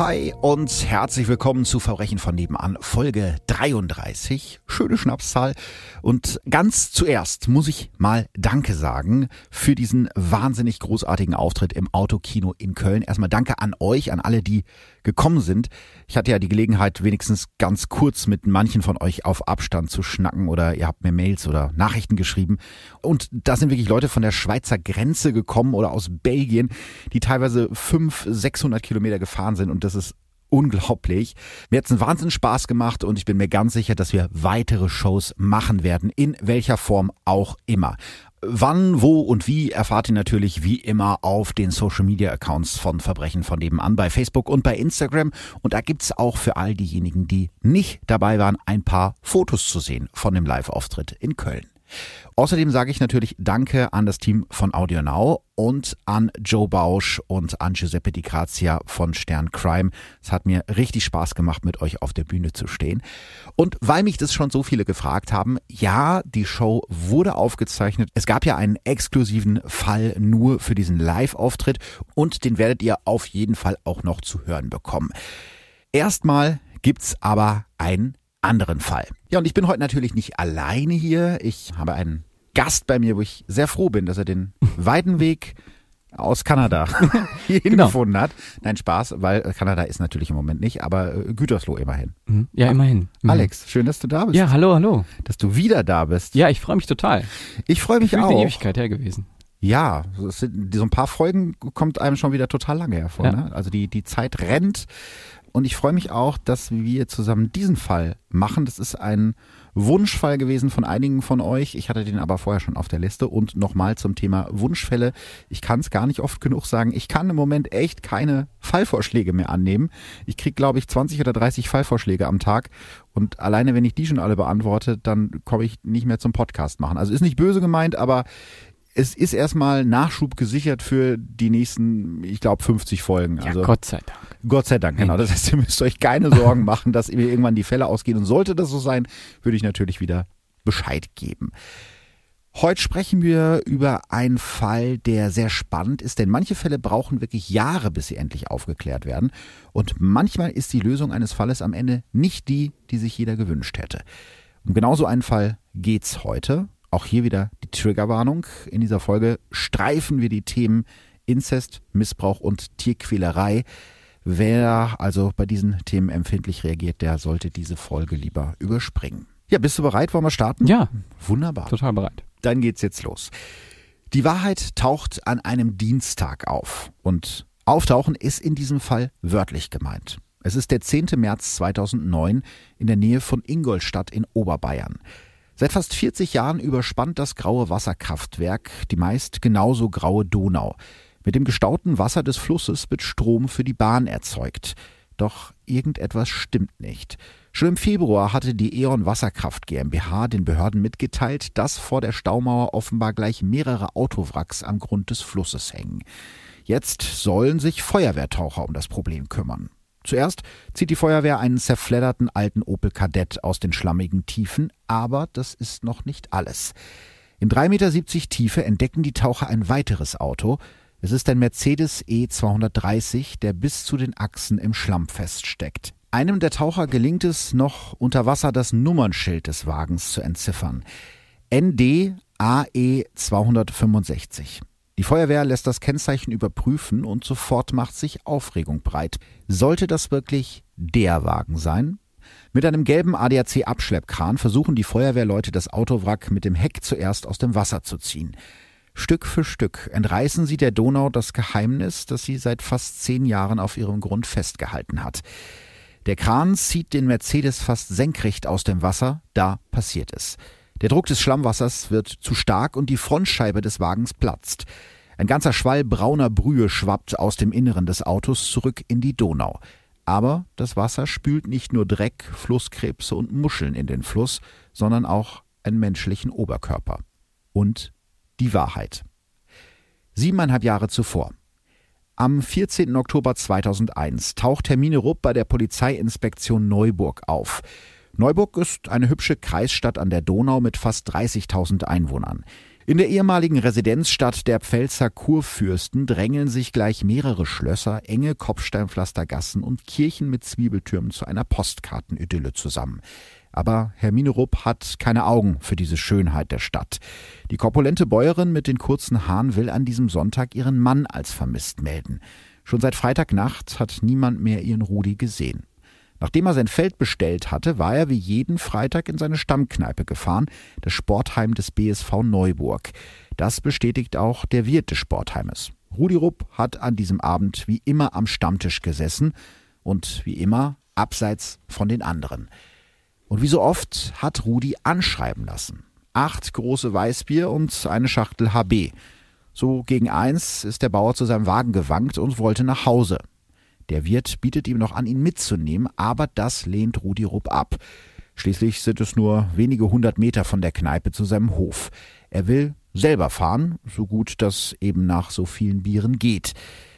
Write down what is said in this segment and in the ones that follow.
Hi und herzlich willkommen zu Verbrechen von nebenan, Folge 33. Schöne Schnapszahl. Und ganz zuerst muss ich mal Danke sagen für diesen wahnsinnig großartigen Auftritt im Autokino in Köln. Erstmal Danke an euch, an alle, die gekommen sind. Ich hatte ja die Gelegenheit, wenigstens ganz kurz mit manchen von euch auf Abstand zu schnacken oder ihr habt mir Mails oder Nachrichten geschrieben. Und da sind wirklich Leute von der Schweizer Grenze gekommen oder aus Belgien, die teilweise 500, 600 Kilometer gefahren sind und das ist unglaublich. Mir hat es einen Wahnsinn Spaß gemacht und ich bin mir ganz sicher, dass wir weitere Shows machen werden, in welcher Form auch immer. Wann, wo und wie erfahrt ihr natürlich wie immer auf den Social Media Accounts von Verbrechen von nebenan bei Facebook und bei Instagram. Und da gibt's auch für all diejenigen, die nicht dabei waren, ein paar Fotos zu sehen von dem Live-Auftritt in Köln. Außerdem sage ich natürlich Danke an das Team von Audio Now und an Joe Bausch und an Giuseppe Di Grazia von Stern Crime. Es hat mir richtig Spaß gemacht, mit euch auf der Bühne zu stehen. Und weil mich das schon so viele gefragt haben, ja, die Show wurde aufgezeichnet. Es gab ja einen exklusiven Fall nur für diesen Live-Auftritt und den werdet ihr auf jeden Fall auch noch zu hören bekommen. Erstmal gibt's aber ein anderen Fall. Ja, und ich bin heute natürlich nicht alleine hier. Ich habe einen Gast bei mir, wo ich sehr froh bin, dass er den weiten Weg aus Kanada hierhin Genau. gefunden hat. Nein, Spaß, weil Kanada ist natürlich im Moment nicht, aber äh, Gütersloh immerhin. Mhm. Ja, immerhin. Mhm. Alex, schön, dass du da bist. Ja, hallo, hallo. Dass du wieder da bist. Ja, ich freue mich total. Ich freue mich Gefühlt auch. eine Ewigkeit her gewesen. Ja, sind, so ein paar Folgen kommt einem schon wieder total lange hervor. Ja. Ne? Also die, die Zeit rennt und ich freue mich auch, dass wir zusammen diesen Fall machen. Das ist ein Wunschfall gewesen von einigen von euch. Ich hatte den aber vorher schon auf der Liste. Und nochmal zum Thema Wunschfälle. Ich kann es gar nicht oft genug sagen. Ich kann im Moment echt keine Fallvorschläge mehr annehmen. Ich krieg, glaube ich, 20 oder 30 Fallvorschläge am Tag. Und alleine, wenn ich die schon alle beantworte, dann komme ich nicht mehr zum Podcast machen. Also ist nicht böse gemeint, aber es ist erstmal Nachschub gesichert für die nächsten, ich glaube, 50 Folgen. Ja, also Gott sei Dank. Gott sei Dank, genau. Das heißt, ihr müsst euch keine Sorgen machen, dass mir irgendwann die Fälle ausgehen. Und sollte das so sein, würde ich natürlich wieder Bescheid geben. Heute sprechen wir über einen Fall, der sehr spannend ist, denn manche Fälle brauchen wirklich Jahre, bis sie endlich aufgeklärt werden. Und manchmal ist die Lösung eines Falles am Ende nicht die, die sich jeder gewünscht hätte. Um genau so einen Fall geht's heute. Auch hier wieder die Triggerwarnung. In dieser Folge streifen wir die Themen Inzest, Missbrauch und Tierquälerei. Wer also bei diesen Themen empfindlich reagiert, der sollte diese Folge lieber überspringen. Ja, bist du bereit? Wollen wir starten? Ja, Wunderbar. total bereit. Dann geht's jetzt los. Die Wahrheit taucht an einem Dienstag auf. Und auftauchen ist in diesem Fall wörtlich gemeint. Es ist der 10. März 2009 in der Nähe von Ingolstadt in Oberbayern. Seit fast 40 Jahren überspannt das graue Wasserkraftwerk die meist genauso graue Donau. Mit dem gestauten Wasser des Flusses wird Strom für die Bahn erzeugt. Doch irgendetwas stimmt nicht. Schon im Februar hatte die E.ON Wasserkraft GmbH den Behörden mitgeteilt, dass vor der Staumauer offenbar gleich mehrere Autowracks am Grund des Flusses hängen. Jetzt sollen sich Feuerwehrtaucher um das Problem kümmern. Zuerst zieht die Feuerwehr einen zerfledderten alten Opel Kadett aus den schlammigen Tiefen, aber das ist noch nicht alles. In 3,70 Meter Tiefe entdecken die Taucher ein weiteres Auto. Es ist ein Mercedes E230, der bis zu den Achsen im Schlamm feststeckt. Einem der Taucher gelingt es noch unter Wasser das Nummernschild des Wagens zu entziffern. ND AE 265. Die Feuerwehr lässt das Kennzeichen überprüfen und sofort macht sich Aufregung breit. Sollte das wirklich der Wagen sein? Mit einem gelben ADAC-Abschleppkran versuchen die Feuerwehrleute das Autowrack mit dem Heck zuerst aus dem Wasser zu ziehen. Stück für Stück entreißen sie der Donau das Geheimnis, das sie seit fast zehn Jahren auf ihrem Grund festgehalten hat. Der Kran zieht den Mercedes fast senkrecht aus dem Wasser, da passiert es. Der Druck des Schlammwassers wird zu stark und die Frontscheibe des Wagens platzt. Ein ganzer Schwall brauner Brühe schwappt aus dem Inneren des Autos zurück in die Donau. Aber das Wasser spült nicht nur Dreck, Flusskrebse und Muscheln in den Fluss, sondern auch einen menschlichen Oberkörper. Und die Wahrheit. Siebeneinhalb Jahre zuvor. Am 14. Oktober 2001 taucht Hermine Rupp bei der Polizeiinspektion Neuburg auf. Neuburg ist eine hübsche Kreisstadt an der Donau mit fast 30.000 Einwohnern. In der ehemaligen Residenzstadt der Pfälzer Kurfürsten drängeln sich gleich mehrere Schlösser, enge Kopfsteinpflastergassen und Kirchen mit Zwiebeltürmen zu einer Postkartenidylle zusammen. Aber Hermine Rupp hat keine Augen für diese Schönheit der Stadt. Die korpulente Bäuerin mit den kurzen Haaren will an diesem Sonntag ihren Mann als vermisst melden. Schon seit Freitagnacht hat niemand mehr ihren Rudi gesehen. Nachdem er sein Feld bestellt hatte, war er wie jeden Freitag in seine Stammkneipe gefahren, das Sportheim des BSV Neuburg. Das bestätigt auch der Wirt des Sportheimes. Rudi Rupp hat an diesem Abend wie immer am Stammtisch gesessen und wie immer abseits von den anderen. Und wie so oft hat Rudi anschreiben lassen. Acht große Weißbier und eine Schachtel HB. So gegen eins ist der Bauer zu seinem Wagen gewankt und wollte nach Hause. Der Wirt bietet ihm noch an, ihn mitzunehmen, aber das lehnt Rudi Rupp ab. Schließlich sind es nur wenige hundert Meter von der Kneipe zu seinem Hof. Er will selber fahren, so gut das eben nach so vielen Bieren geht.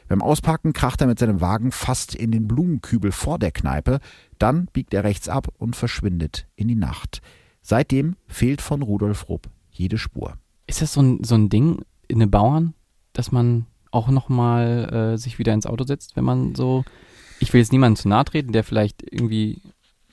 Beim Auspacken kracht er mit seinem Wagen fast in den Blumenkübel vor der Kneipe, dann biegt er rechts ab und verschwindet in die Nacht. Seitdem fehlt von Rudolf Rupp jede Spur. Ist das so ein, so ein Ding in den Bauern, dass man auch nochmal äh, sich wieder ins Auto setzt, wenn man so, ich will jetzt niemandem zu nahe treten, der vielleicht irgendwie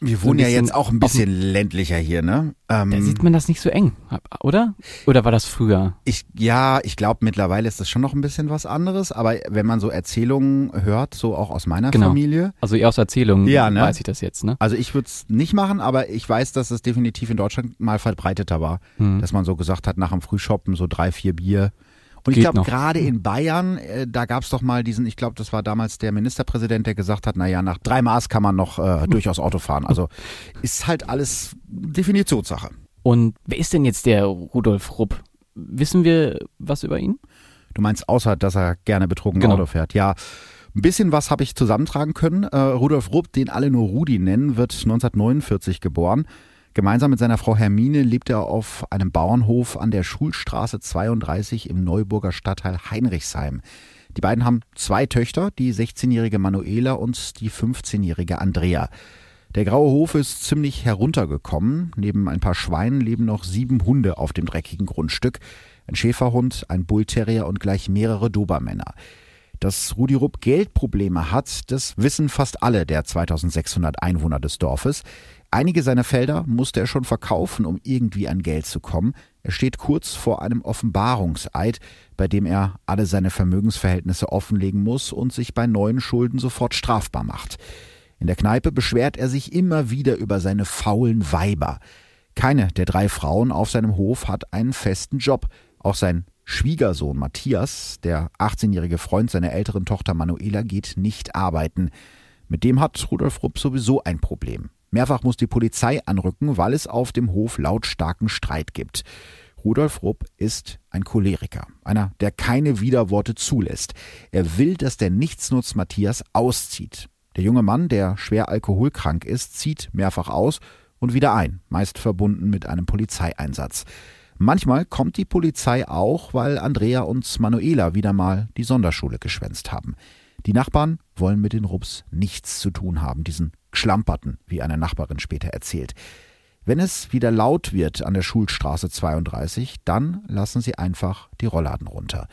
wir wohnen so ja jetzt auch ein bisschen ländlicher hier, ne? Ähm, da sieht man das nicht so eng, oder? Oder war das früher? Ich, ja, ich glaube, mittlerweile ist das schon noch ein bisschen was anderes, aber wenn man so Erzählungen hört, so auch aus meiner genau. Familie. Also eher aus Erzählungen ja, ne? weiß ich das jetzt, ne? Also ich würde es nicht machen, aber ich weiß, dass es definitiv in Deutschland mal verbreiteter war, hm. dass man so gesagt hat, nach dem Frühshoppen so drei, vier Bier und ich glaube, gerade in Bayern, äh, da gab es doch mal diesen, ich glaube, das war damals der Ministerpräsident, der gesagt hat, naja, nach drei Maß kann man noch äh, durchaus Auto fahren. Also ist halt alles Definitionssache. Und wer ist denn jetzt der Rudolf Rupp? Wissen wir was über ihn? Du meinst außer, dass er gerne betrunken genau. Auto fährt? Ja. Ein bisschen was habe ich zusammentragen können. Äh, Rudolf Rupp, den alle nur Rudi nennen, wird 1949 geboren. Gemeinsam mit seiner Frau Hermine lebt er auf einem Bauernhof an der Schulstraße 32 im Neuburger Stadtteil Heinrichsheim. Die beiden haben zwei Töchter, die 16-jährige Manuela und die 15-jährige Andrea. Der graue Hof ist ziemlich heruntergekommen. Neben ein paar Schweinen leben noch sieben Hunde auf dem dreckigen Grundstück. Ein Schäferhund, ein Bullterrier und gleich mehrere Dobermänner. Dass Rudi Rupp Geldprobleme hat, das wissen fast alle der 2600 Einwohner des Dorfes. Einige seiner Felder musste er schon verkaufen, um irgendwie an Geld zu kommen. Er steht kurz vor einem Offenbarungseid, bei dem er alle seine Vermögensverhältnisse offenlegen muss und sich bei neuen Schulden sofort strafbar macht. In der Kneipe beschwert er sich immer wieder über seine faulen Weiber. Keine der drei Frauen auf seinem Hof hat einen festen Job. Auch sein Schwiegersohn Matthias, der 18-jährige Freund seiner älteren Tochter Manuela, geht nicht arbeiten. Mit dem hat Rudolf Rupp sowieso ein Problem. Mehrfach muss die Polizei anrücken, weil es auf dem Hof lautstarken Streit gibt. Rudolf Rupp ist ein Choleriker, einer, der keine Widerworte zulässt. Er will, dass der Nichtsnutz Matthias auszieht. Der junge Mann, der schwer alkoholkrank ist, zieht mehrfach aus und wieder ein, meist verbunden mit einem Polizeieinsatz. Manchmal kommt die Polizei auch, weil Andrea und Manuela wieder mal die Sonderschule geschwänzt haben. Die Nachbarn wollen mit den Rupps nichts zu tun haben, diesen Schlamperten, wie eine Nachbarin später erzählt. Wenn es wieder laut wird an der Schulstraße 32, dann lassen sie einfach die Rollladen runter.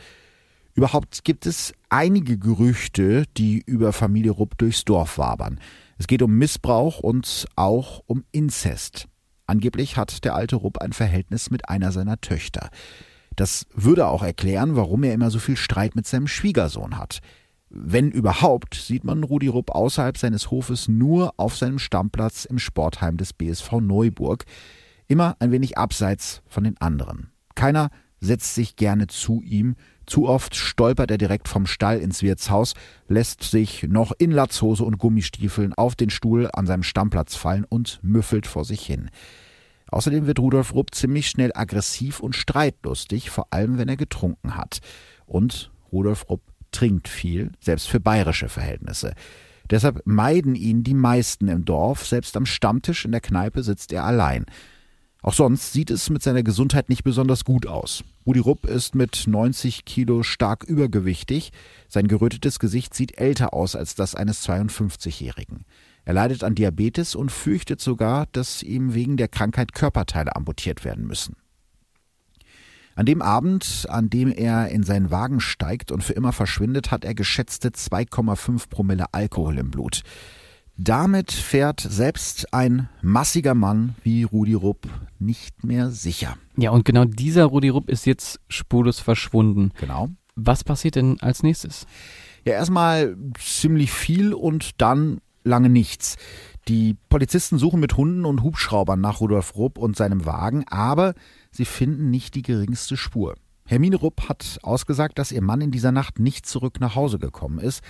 Überhaupt gibt es einige Gerüchte, die über Familie Rupp durchs Dorf wabern. Es geht um Missbrauch und auch um Inzest. Angeblich hat der alte Rupp ein Verhältnis mit einer seiner Töchter. Das würde auch erklären, warum er immer so viel Streit mit seinem Schwiegersohn hat. Wenn überhaupt, sieht man Rudi Rupp außerhalb seines Hofes nur auf seinem Stammplatz im Sportheim des BSV Neuburg, immer ein wenig abseits von den anderen. Keiner setzt sich gerne zu ihm, zu oft stolpert er direkt vom Stall ins Wirtshaus, lässt sich noch in Latzhose und Gummistiefeln auf den Stuhl an seinem Stammplatz fallen und müffelt vor sich hin. Außerdem wird Rudolf Rupp ziemlich schnell aggressiv und streitlustig, vor allem wenn er getrunken hat. Und Rudolf Rupp trinkt viel, selbst für bayerische Verhältnisse. Deshalb meiden ihn die meisten im Dorf, selbst am Stammtisch in der Kneipe sitzt er allein. Auch sonst sieht es mit seiner Gesundheit nicht besonders gut aus. Rudi Rupp ist mit 90 Kilo stark übergewichtig. Sein gerötetes Gesicht sieht älter aus als das eines 52-Jährigen. Er leidet an Diabetes und fürchtet sogar, dass ihm wegen der Krankheit Körperteile amputiert werden müssen. An dem Abend, an dem er in seinen Wagen steigt und für immer verschwindet, hat er geschätzte 2,5 Promille Alkohol im Blut. Damit fährt selbst ein massiger Mann wie Rudi Rupp nicht mehr sicher. Ja, und genau dieser Rudi Rupp ist jetzt spurlos verschwunden. Genau. Was passiert denn als nächstes? Ja, erstmal ziemlich viel und dann lange nichts. Die Polizisten suchen mit Hunden und Hubschraubern nach Rudolf Rupp und seinem Wagen, aber sie finden nicht die geringste Spur. Hermine Rupp hat ausgesagt, dass ihr Mann in dieser Nacht nicht zurück nach Hause gekommen ist.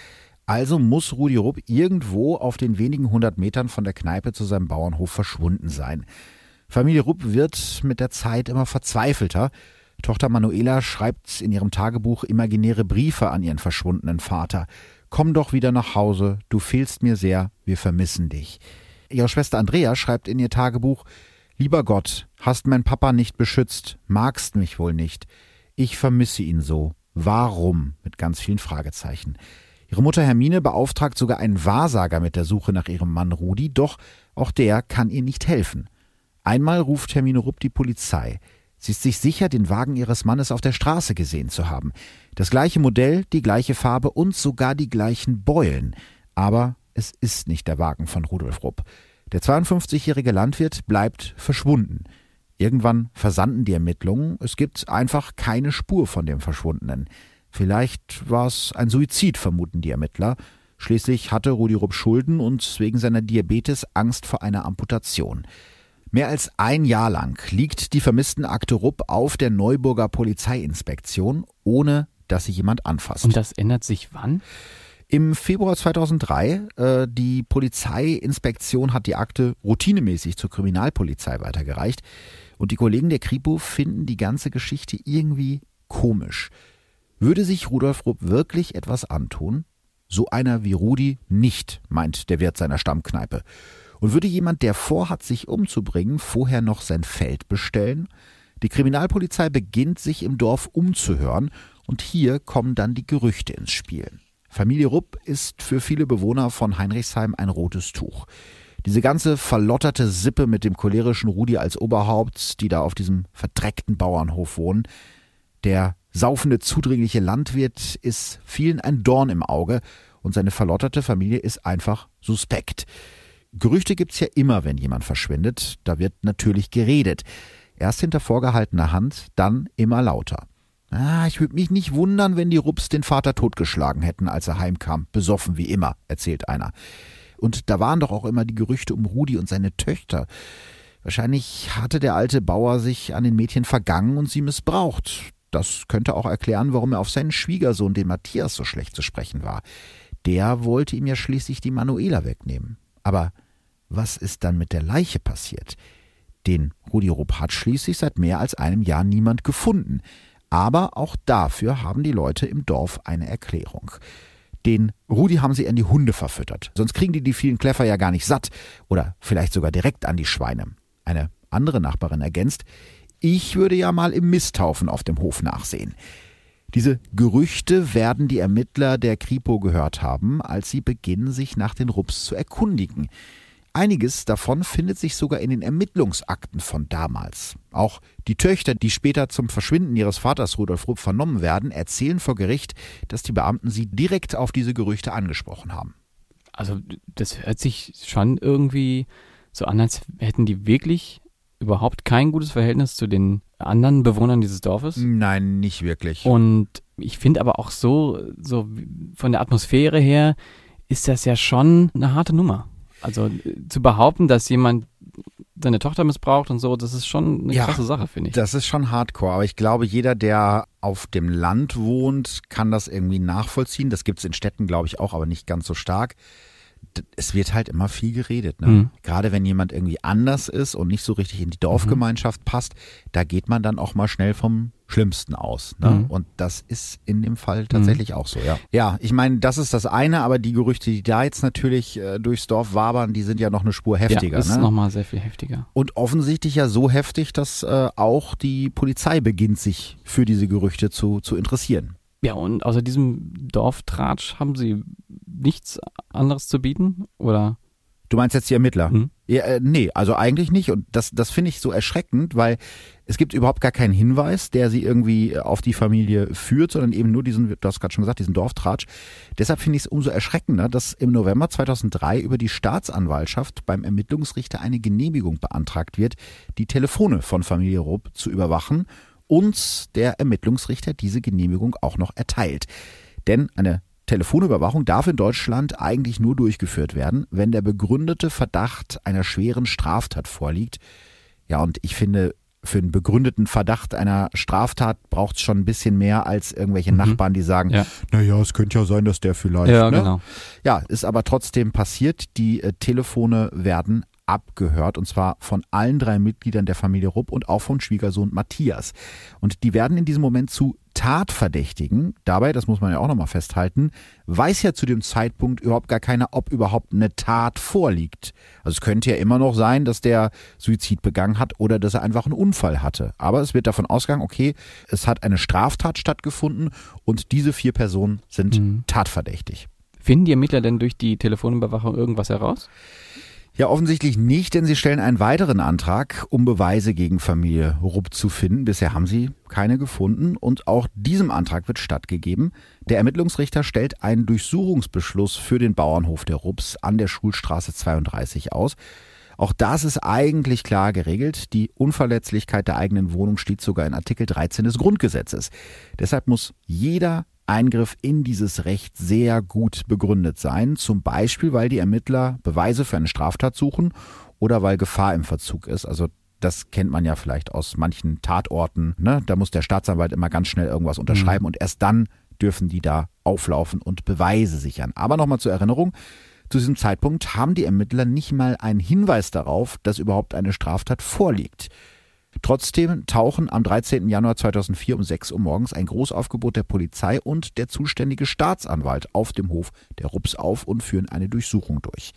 Also muss Rudi Rupp irgendwo auf den wenigen hundert Metern von der Kneipe zu seinem Bauernhof verschwunden sein. Familie Rupp wird mit der Zeit immer verzweifelter. Tochter Manuela schreibt in ihrem Tagebuch imaginäre Briefe an ihren verschwundenen Vater. Komm doch wieder nach Hause, du fehlst mir sehr, wir vermissen dich. Ihre Schwester Andrea schreibt in ihr Tagebuch Lieber Gott, hast mein Papa nicht beschützt, magst mich wohl nicht. Ich vermisse ihn so. Warum? mit ganz vielen Fragezeichen. Ihre Mutter Hermine beauftragt sogar einen Wahrsager mit der Suche nach ihrem Mann Rudi, doch auch der kann ihr nicht helfen. Einmal ruft Hermine Rupp die Polizei. Sie ist sich sicher, den Wagen ihres Mannes auf der Straße gesehen zu haben. Das gleiche Modell, die gleiche Farbe und sogar die gleichen Beulen. Aber es ist nicht der Wagen von Rudolf Rupp. Der 52-jährige Landwirt bleibt verschwunden. Irgendwann versanden die Ermittlungen. Es gibt einfach keine Spur von dem Verschwundenen. Vielleicht war es ein Suizid, vermuten die Ermittler. Schließlich hatte Rudi Rupp Schulden und wegen seiner Diabetes Angst vor einer Amputation. Mehr als ein Jahr lang liegt die Vermisstenakte Rupp auf der Neuburger Polizeiinspektion, ohne dass sie jemand anfasst. Und das ändert sich wann? Im Februar 2003, äh, die Polizeiinspektion hat die Akte routinemäßig zur Kriminalpolizei weitergereicht und die Kollegen der Kripo finden die ganze Geschichte irgendwie komisch. Würde sich Rudolf Rupp wirklich etwas antun? So einer wie Rudi nicht, meint der Wirt seiner Stammkneipe. Und würde jemand, der vorhat, sich umzubringen, vorher noch sein Feld bestellen? Die Kriminalpolizei beginnt sich im Dorf umzuhören und hier kommen dann die Gerüchte ins Spiel. Familie Rupp ist für viele Bewohner von Heinrichsheim ein rotes Tuch. Diese ganze verlotterte Sippe mit dem cholerischen Rudi als Oberhaupt, die da auf diesem verdreckten Bauernhof wohnen, der saufende, zudringliche Landwirt ist vielen ein Dorn im Auge und seine verlotterte Familie ist einfach suspekt. Gerüchte gibt's ja immer, wenn jemand verschwindet. Da wird natürlich geredet. Erst hinter vorgehaltener Hand, dann immer lauter. Ah, ich würde mich nicht wundern, wenn die Rups den Vater totgeschlagen hätten, als er heimkam, besoffen wie immer, erzählt einer. Und da waren doch auch immer die Gerüchte um Rudi und seine Töchter. Wahrscheinlich hatte der alte Bauer sich an den Mädchen vergangen und sie missbraucht. Das könnte auch erklären, warum er auf seinen Schwiegersohn, den Matthias, so schlecht zu sprechen war. Der wollte ihm ja schließlich die Manuela wegnehmen. Aber was ist dann mit der Leiche passiert? Den Rudi Rupp hat schließlich seit mehr als einem Jahr niemand gefunden. Aber auch dafür haben die Leute im Dorf eine Erklärung. Den Rudi haben sie an die Hunde verfüttert. Sonst kriegen die die vielen Kläffer ja gar nicht satt. Oder vielleicht sogar direkt an die Schweine. Eine andere Nachbarin ergänzt, ich würde ja mal im Misthaufen auf dem Hof nachsehen. Diese Gerüchte werden die Ermittler der Kripo gehört haben, als sie beginnen, sich nach den Rups zu erkundigen. Einiges davon findet sich sogar in den Ermittlungsakten von damals. Auch die Töchter, die später zum Verschwinden ihres Vaters Rudolf Rupp vernommen werden, erzählen vor Gericht, dass die Beamten sie direkt auf diese Gerüchte angesprochen haben. Also das hört sich schon irgendwie so an, als hätten die wirklich überhaupt kein gutes Verhältnis zu den anderen Bewohnern dieses Dorfes. Nein, nicht wirklich. Und ich finde aber auch so, so von der Atmosphäre her ist das ja schon eine harte Nummer. Also zu behaupten, dass jemand seine Tochter missbraucht und so, das ist schon eine Ja, krasse Sache, finde ich. Das ist schon hardcore, aber ich glaube, jeder, der auf dem Land wohnt, kann das irgendwie nachvollziehen. Das gibt es in Städten, glaube ich, auch, aber nicht ganz so stark. Es wird halt immer viel geredet. Ne? Mhm. Gerade wenn jemand irgendwie anders ist und nicht so richtig in die Dorfgemeinschaft passt, da geht man dann auch mal schnell vom Schlimmsten aus. Ne? Mhm. Und das ist in dem Fall tatsächlich auch so, ja. Ja, ich meine, das ist das eine, aber die Gerüchte, die da jetzt natürlich äh, durchs Dorf wabern, die sind ja noch eine Spur heftiger. ja, ist ne? nochmal sehr viel heftiger. Und offensichtlich ja so heftig, dass äh, auch die Polizei beginnt, sich für diese Gerüchte zu, zu interessieren. Ja, und außer diesem Dorftratsch haben sie nichts anderes zu bieten? Oder? Du meinst jetzt die Ermittler? Hm? Ja, äh, nee, also eigentlich nicht. Und das, das finde ich so erschreckend, weil es gibt überhaupt gar keinen Hinweis, der sie irgendwie äh, auf die Familie führt, sondern eben nur diesen, du hast gerade schon gesagt, diesen Dorftratsch. Deshalb finde ich es umso erschreckender, dass im November 2003 über die Staatsanwaltschaft beim Ermittlungsrichter eine Genehmigung beantragt wird, die Telefone von Familie Rupp zu überwachen und der Ermittlungsrichter diese Genehmigung auch noch erteilt. Denn eine Telefonüberwachung darf in Deutschland eigentlich nur durchgeführt werden, wenn der begründete Verdacht einer schweren Straftat vorliegt. Ja, und ich finde, für einen begründeten Verdacht einer Straftat braucht es schon ein bisschen mehr als irgendwelche Mhm. Nachbarn, die sagen, Ja. naja, es könnte ja sein, dass der vielleicht. Ja, ne? genau. Ja, ist aber trotzdem passiert. Die äh, Telefone werden abgehört und zwar von allen drei Mitgliedern der Familie Rupp und auch vom Schwiegersohn Matthias. Und die werden in diesem Moment zu Tatverdächtigen. Dabei, das muss man ja auch nochmal festhalten, weiß ja zu dem Zeitpunkt überhaupt gar keiner, ob überhaupt eine Tat vorliegt. Also es könnte ja immer noch sein, dass der Suizid begangen hat oder dass er einfach einen Unfall hatte. Aber es wird davon ausgegangen, okay, es hat eine Straftat stattgefunden und diese vier Personen sind Mhm. tatverdächtig. Finden die Ermittler denn durch die Telefonüberwachung irgendwas heraus? Ja, offensichtlich nicht, denn sie stellen einen weiteren Antrag, um Beweise gegen Familie Rupp zu finden. Bisher haben sie keine gefunden und auch diesem Antrag wird stattgegeben. Der Ermittlungsrichter stellt einen Durchsuchungsbeschluss für den Bauernhof der Rupps an der Schulstraße 32 aus. Auch das ist eigentlich klar geregelt. Die Unverletzlichkeit der eigenen Wohnung steht sogar in Artikel 13 des Grundgesetzes. Deshalb muss jeder Eingriff in dieses Recht sehr gut begründet sein. Zum Beispiel, weil die Ermittler Beweise für eine Straftat suchen oder weil Gefahr im Verzug ist. Also das kennt man ja vielleicht aus manchen Tatorten. Ne? Da muss der Staatsanwalt immer ganz schnell irgendwas unterschreiben und erst dann dürfen die da auflaufen und Beweise sichern. Aber nochmal zur Erinnerung, zu diesem Zeitpunkt haben die Ermittler nicht mal einen Hinweis darauf, dass überhaupt eine Straftat vorliegt. Trotzdem tauchen am 13. Januar 2004 um 6 Uhr morgens ein Großaufgebot der Polizei und der zuständige Staatsanwalt auf dem Hof der Rups auf und führen eine Durchsuchung durch.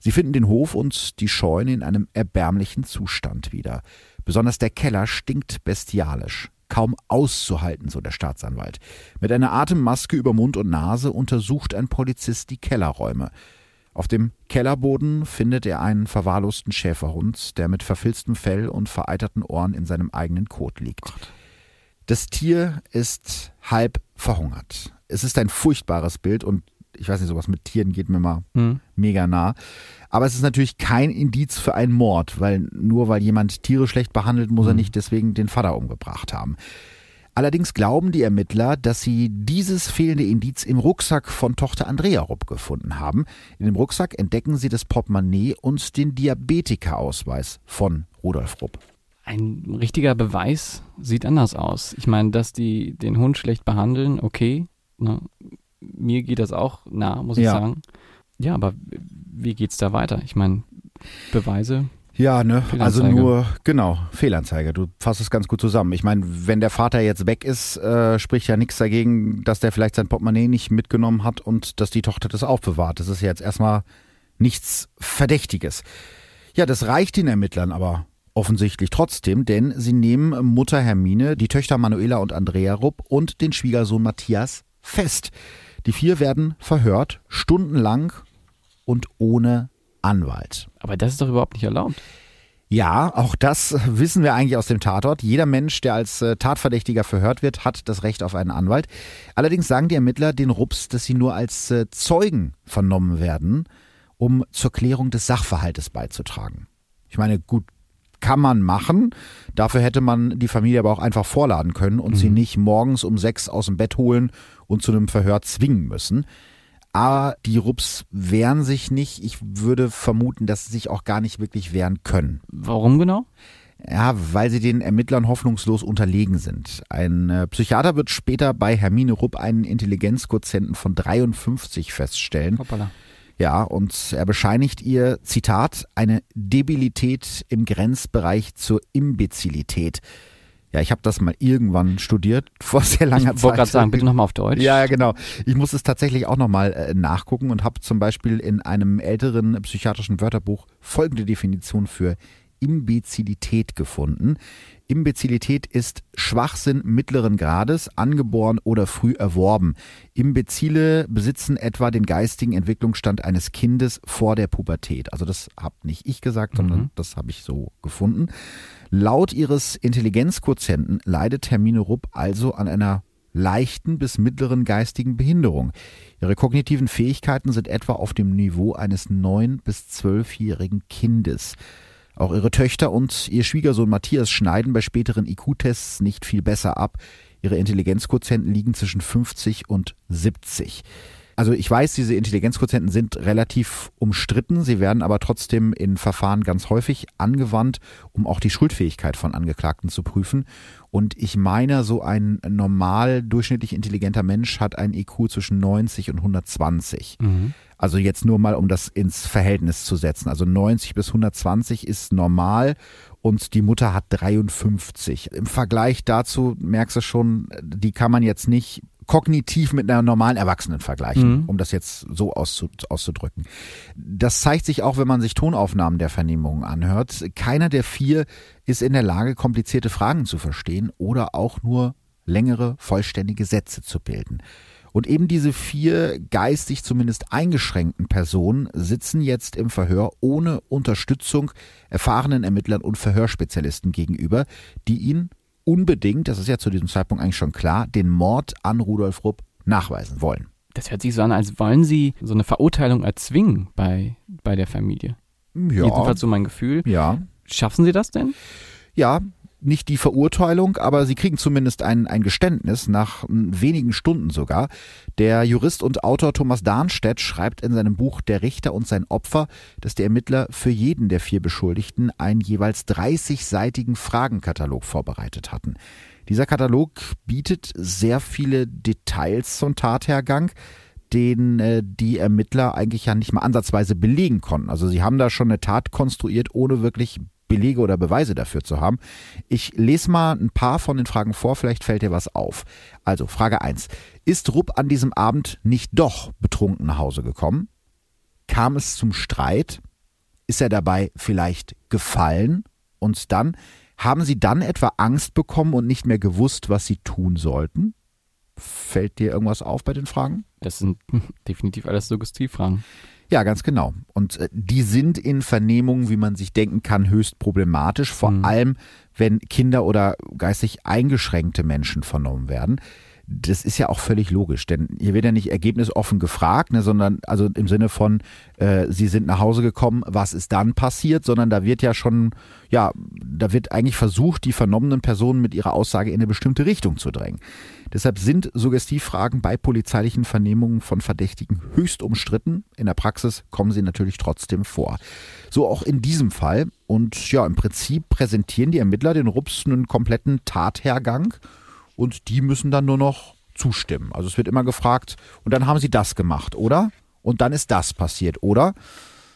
Sie finden den Hof und die Scheune in einem erbärmlichen Zustand wieder. Besonders der Keller stinkt bestialisch. Kaum auszuhalten, so der Staatsanwalt. Mit einer Atemmaske über Mund und Nase untersucht ein Polizist die Kellerräume. Auf dem Kellerboden findet er einen verwahrlosten Schäferhund, der mit verfilztem Fell und vereiterten Ohren in seinem eigenen Kot liegt. Das Tier ist halb verhungert. Es ist ein furchtbares Bild und ich weiß nicht, sowas mit Tieren geht mir mal Hm. mega nah. Aber es ist natürlich kein Indiz für einen Mord, weil nur weil jemand Tiere schlecht behandelt, muss er Mhm. nicht deswegen den Vater umgebracht haben. Allerdings glauben die Ermittler, dass sie dieses fehlende Indiz im Rucksack von Tochter Andrea Rupp gefunden haben. In dem Rucksack entdecken sie das Portemonnaie und den Diabetikerausweis von Rudolf Rupp. Ein richtiger Beweis sieht anders aus. Ich meine, dass die den Hund schlecht behandeln, okay. Ne? Mir geht das auch nah, muss ich Ja. sagen. Ja, aber wie geht's da weiter? Ich meine, Beweise. Ja, ne? Also nur, genau, Fehlanzeige. Du fasst es ganz gut zusammen. Ich meine, wenn der Vater jetzt weg ist, äh, spricht ja nichts dagegen, dass der vielleicht sein Portemonnaie nicht mitgenommen hat und dass die Tochter das aufbewahrt. Das ist ja jetzt erstmal nichts Verdächtiges. Ja, das reicht den Ermittlern aber offensichtlich trotzdem, denn sie nehmen Mutter Hermine, die Töchter Manuela und Andrea Rupp und den Schwiegersohn Matthias fest. Die vier werden verhört, stundenlang und ohne Anwalt. Aber das ist doch überhaupt nicht erlaubt. Ja, auch das wissen wir eigentlich aus dem Tatort. Jeder Mensch, der als äh, Tatverdächtiger verhört wird, hat das Recht auf einen Anwalt. Allerdings sagen die Ermittler den Rups, dass sie nur als äh, Zeugen vernommen werden, um zur Klärung des Sachverhaltes beizutragen. Ich meine, gut, kann man machen. Dafür hätte man die Familie aber auch einfach vorladen können und sie nicht morgens um sechs aus dem Bett holen und zu einem Verhör zwingen müssen. Aber die Rups wehren sich nicht. Ich würde vermuten, dass sie sich auch gar nicht wirklich wehren können. Warum genau? Ja, weil sie den Ermittlern hoffnungslos unterlegen sind. Ein äh, Psychiater wird später bei Hermine Rupp einen Intelligenzquotienten von 53 feststellen. Hoppala. Ja, und er bescheinigt ihr, Zitat, eine Debilität im Grenzbereich zur Imbezilität. Ja, ich habe das mal irgendwann studiert, vor sehr langer Zeit. Ich wollte gerade sagen, bitte nochmal auf Deutsch. Ja, ja, genau. Ich muss es tatsächlich auch nochmal äh, nachgucken und habe zum Beispiel in einem älteren psychiatrischen Wörterbuch folgende Definition für Imbezilität gefunden. Imbezilität ist Schwachsinn mittleren Grades, angeboren oder früh erworben. Imbezile besitzen etwa den geistigen Entwicklungsstand eines Kindes vor der Pubertät. Also das habe nicht ich gesagt, sondern mhm. das habe ich so gefunden. Laut ihres Intelligenzquotienten leidet Hermine Rupp also an einer leichten bis mittleren geistigen Behinderung. Ihre kognitiven Fähigkeiten sind etwa auf dem Niveau eines neun bis zwölfjährigen Kindes. Auch ihre Töchter und ihr Schwiegersohn Matthias schneiden bei späteren IQ-Tests nicht viel besser ab. Ihre Intelligenzquotienten liegen zwischen 50 und 70. Also ich weiß, diese Intelligenzquotienten sind relativ umstritten, sie werden aber trotzdem in Verfahren ganz häufig angewandt, um auch die Schuldfähigkeit von Angeklagten zu prüfen. Und ich meine, so ein normal durchschnittlich intelligenter Mensch hat ein IQ zwischen 90 und 120. Mhm. Also jetzt nur mal, um das ins Verhältnis zu setzen. Also 90 bis 120 ist normal und die Mutter hat 53. Im Vergleich dazu merkst du schon, die kann man jetzt nicht kognitiv mit einer normalen Erwachsenen vergleichen, mhm. um das jetzt so auszudrücken. Das zeigt sich auch, wenn man sich Tonaufnahmen der Vernehmungen anhört. Keiner der vier ist in der Lage, komplizierte Fragen zu verstehen oder auch nur längere, vollständige Sätze zu bilden. Und eben diese vier geistig zumindest eingeschränkten Personen sitzen jetzt im Verhör ohne Unterstützung erfahrenen Ermittlern und Verhörspezialisten gegenüber, die ihn unbedingt, das ist ja zu diesem Zeitpunkt eigentlich schon klar, den Mord an Rudolf Rupp nachweisen wollen. Das hört sich so an, als wollen sie so eine Verurteilung erzwingen bei, bei der Familie. Ja. Jedenfalls so mein Gefühl. Ja. Schaffen sie das denn? Ja, nicht die Verurteilung, aber sie kriegen zumindest ein, ein Geständnis nach wenigen Stunden sogar. Der Jurist und Autor Thomas Darnstedt schreibt in seinem Buch Der Richter und sein Opfer, dass die Ermittler für jeden der vier Beschuldigten einen jeweils 30-seitigen Fragenkatalog vorbereitet hatten. Dieser Katalog bietet sehr viele Details zum Tathergang den äh, die Ermittler eigentlich ja nicht mal ansatzweise belegen konnten. Also sie haben da schon eine Tat konstruiert, ohne wirklich Belege oder Beweise dafür zu haben. Ich lese mal ein paar von den Fragen vor, vielleicht fällt dir was auf. Also Frage 1. Ist Rupp an diesem Abend nicht doch betrunken nach Hause gekommen? Kam es zum Streit? Ist er dabei vielleicht gefallen? Und dann, haben Sie dann etwa Angst bekommen und nicht mehr gewusst, was Sie tun sollten? Fällt dir irgendwas auf bei den Fragen? Das sind definitiv alles Suggestivfragen. Ja, ganz genau. Und äh, die sind in Vernehmungen, wie man sich denken kann, höchst problematisch, vor mhm. allem wenn Kinder oder geistig eingeschränkte Menschen vernommen werden das ist ja auch völlig logisch, denn hier wird ja nicht ergebnisoffen gefragt, ne, sondern also im Sinne von, äh, sie sind nach Hause gekommen, was ist dann passiert, sondern da wird ja schon, ja, da wird eigentlich versucht, die vernommenen Personen mit ihrer Aussage in eine bestimmte Richtung zu drängen. Deshalb sind Suggestivfragen bei polizeilichen Vernehmungen von Verdächtigen höchst umstritten. In der Praxis kommen sie natürlich trotzdem vor. So auch in diesem Fall. Und ja, im Prinzip präsentieren die Ermittler den Rups einen kompletten Tathergang und die müssen dann nur noch zustimmen. Also es wird immer gefragt, und dann haben sie das gemacht, oder? Und dann ist das passiert, oder?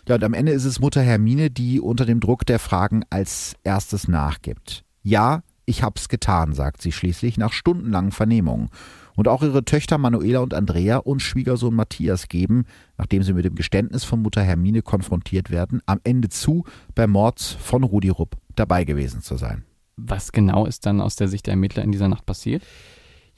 Ja, und am Ende ist es Mutter Hermine, die unter dem Druck der Fragen als erstes nachgibt. Ja, ich hab's getan, sagt sie schließlich nach stundenlangen Vernehmungen. Und auch ihre Töchter Manuela und Andrea und Schwiegersohn Matthias geben, nachdem sie mit dem Geständnis von Mutter Hermine konfrontiert werden, am Ende zu, beim Mord von Rudi Rupp dabei gewesen zu sein. Was genau ist dann aus der Sicht der Ermittler in dieser Nacht passiert?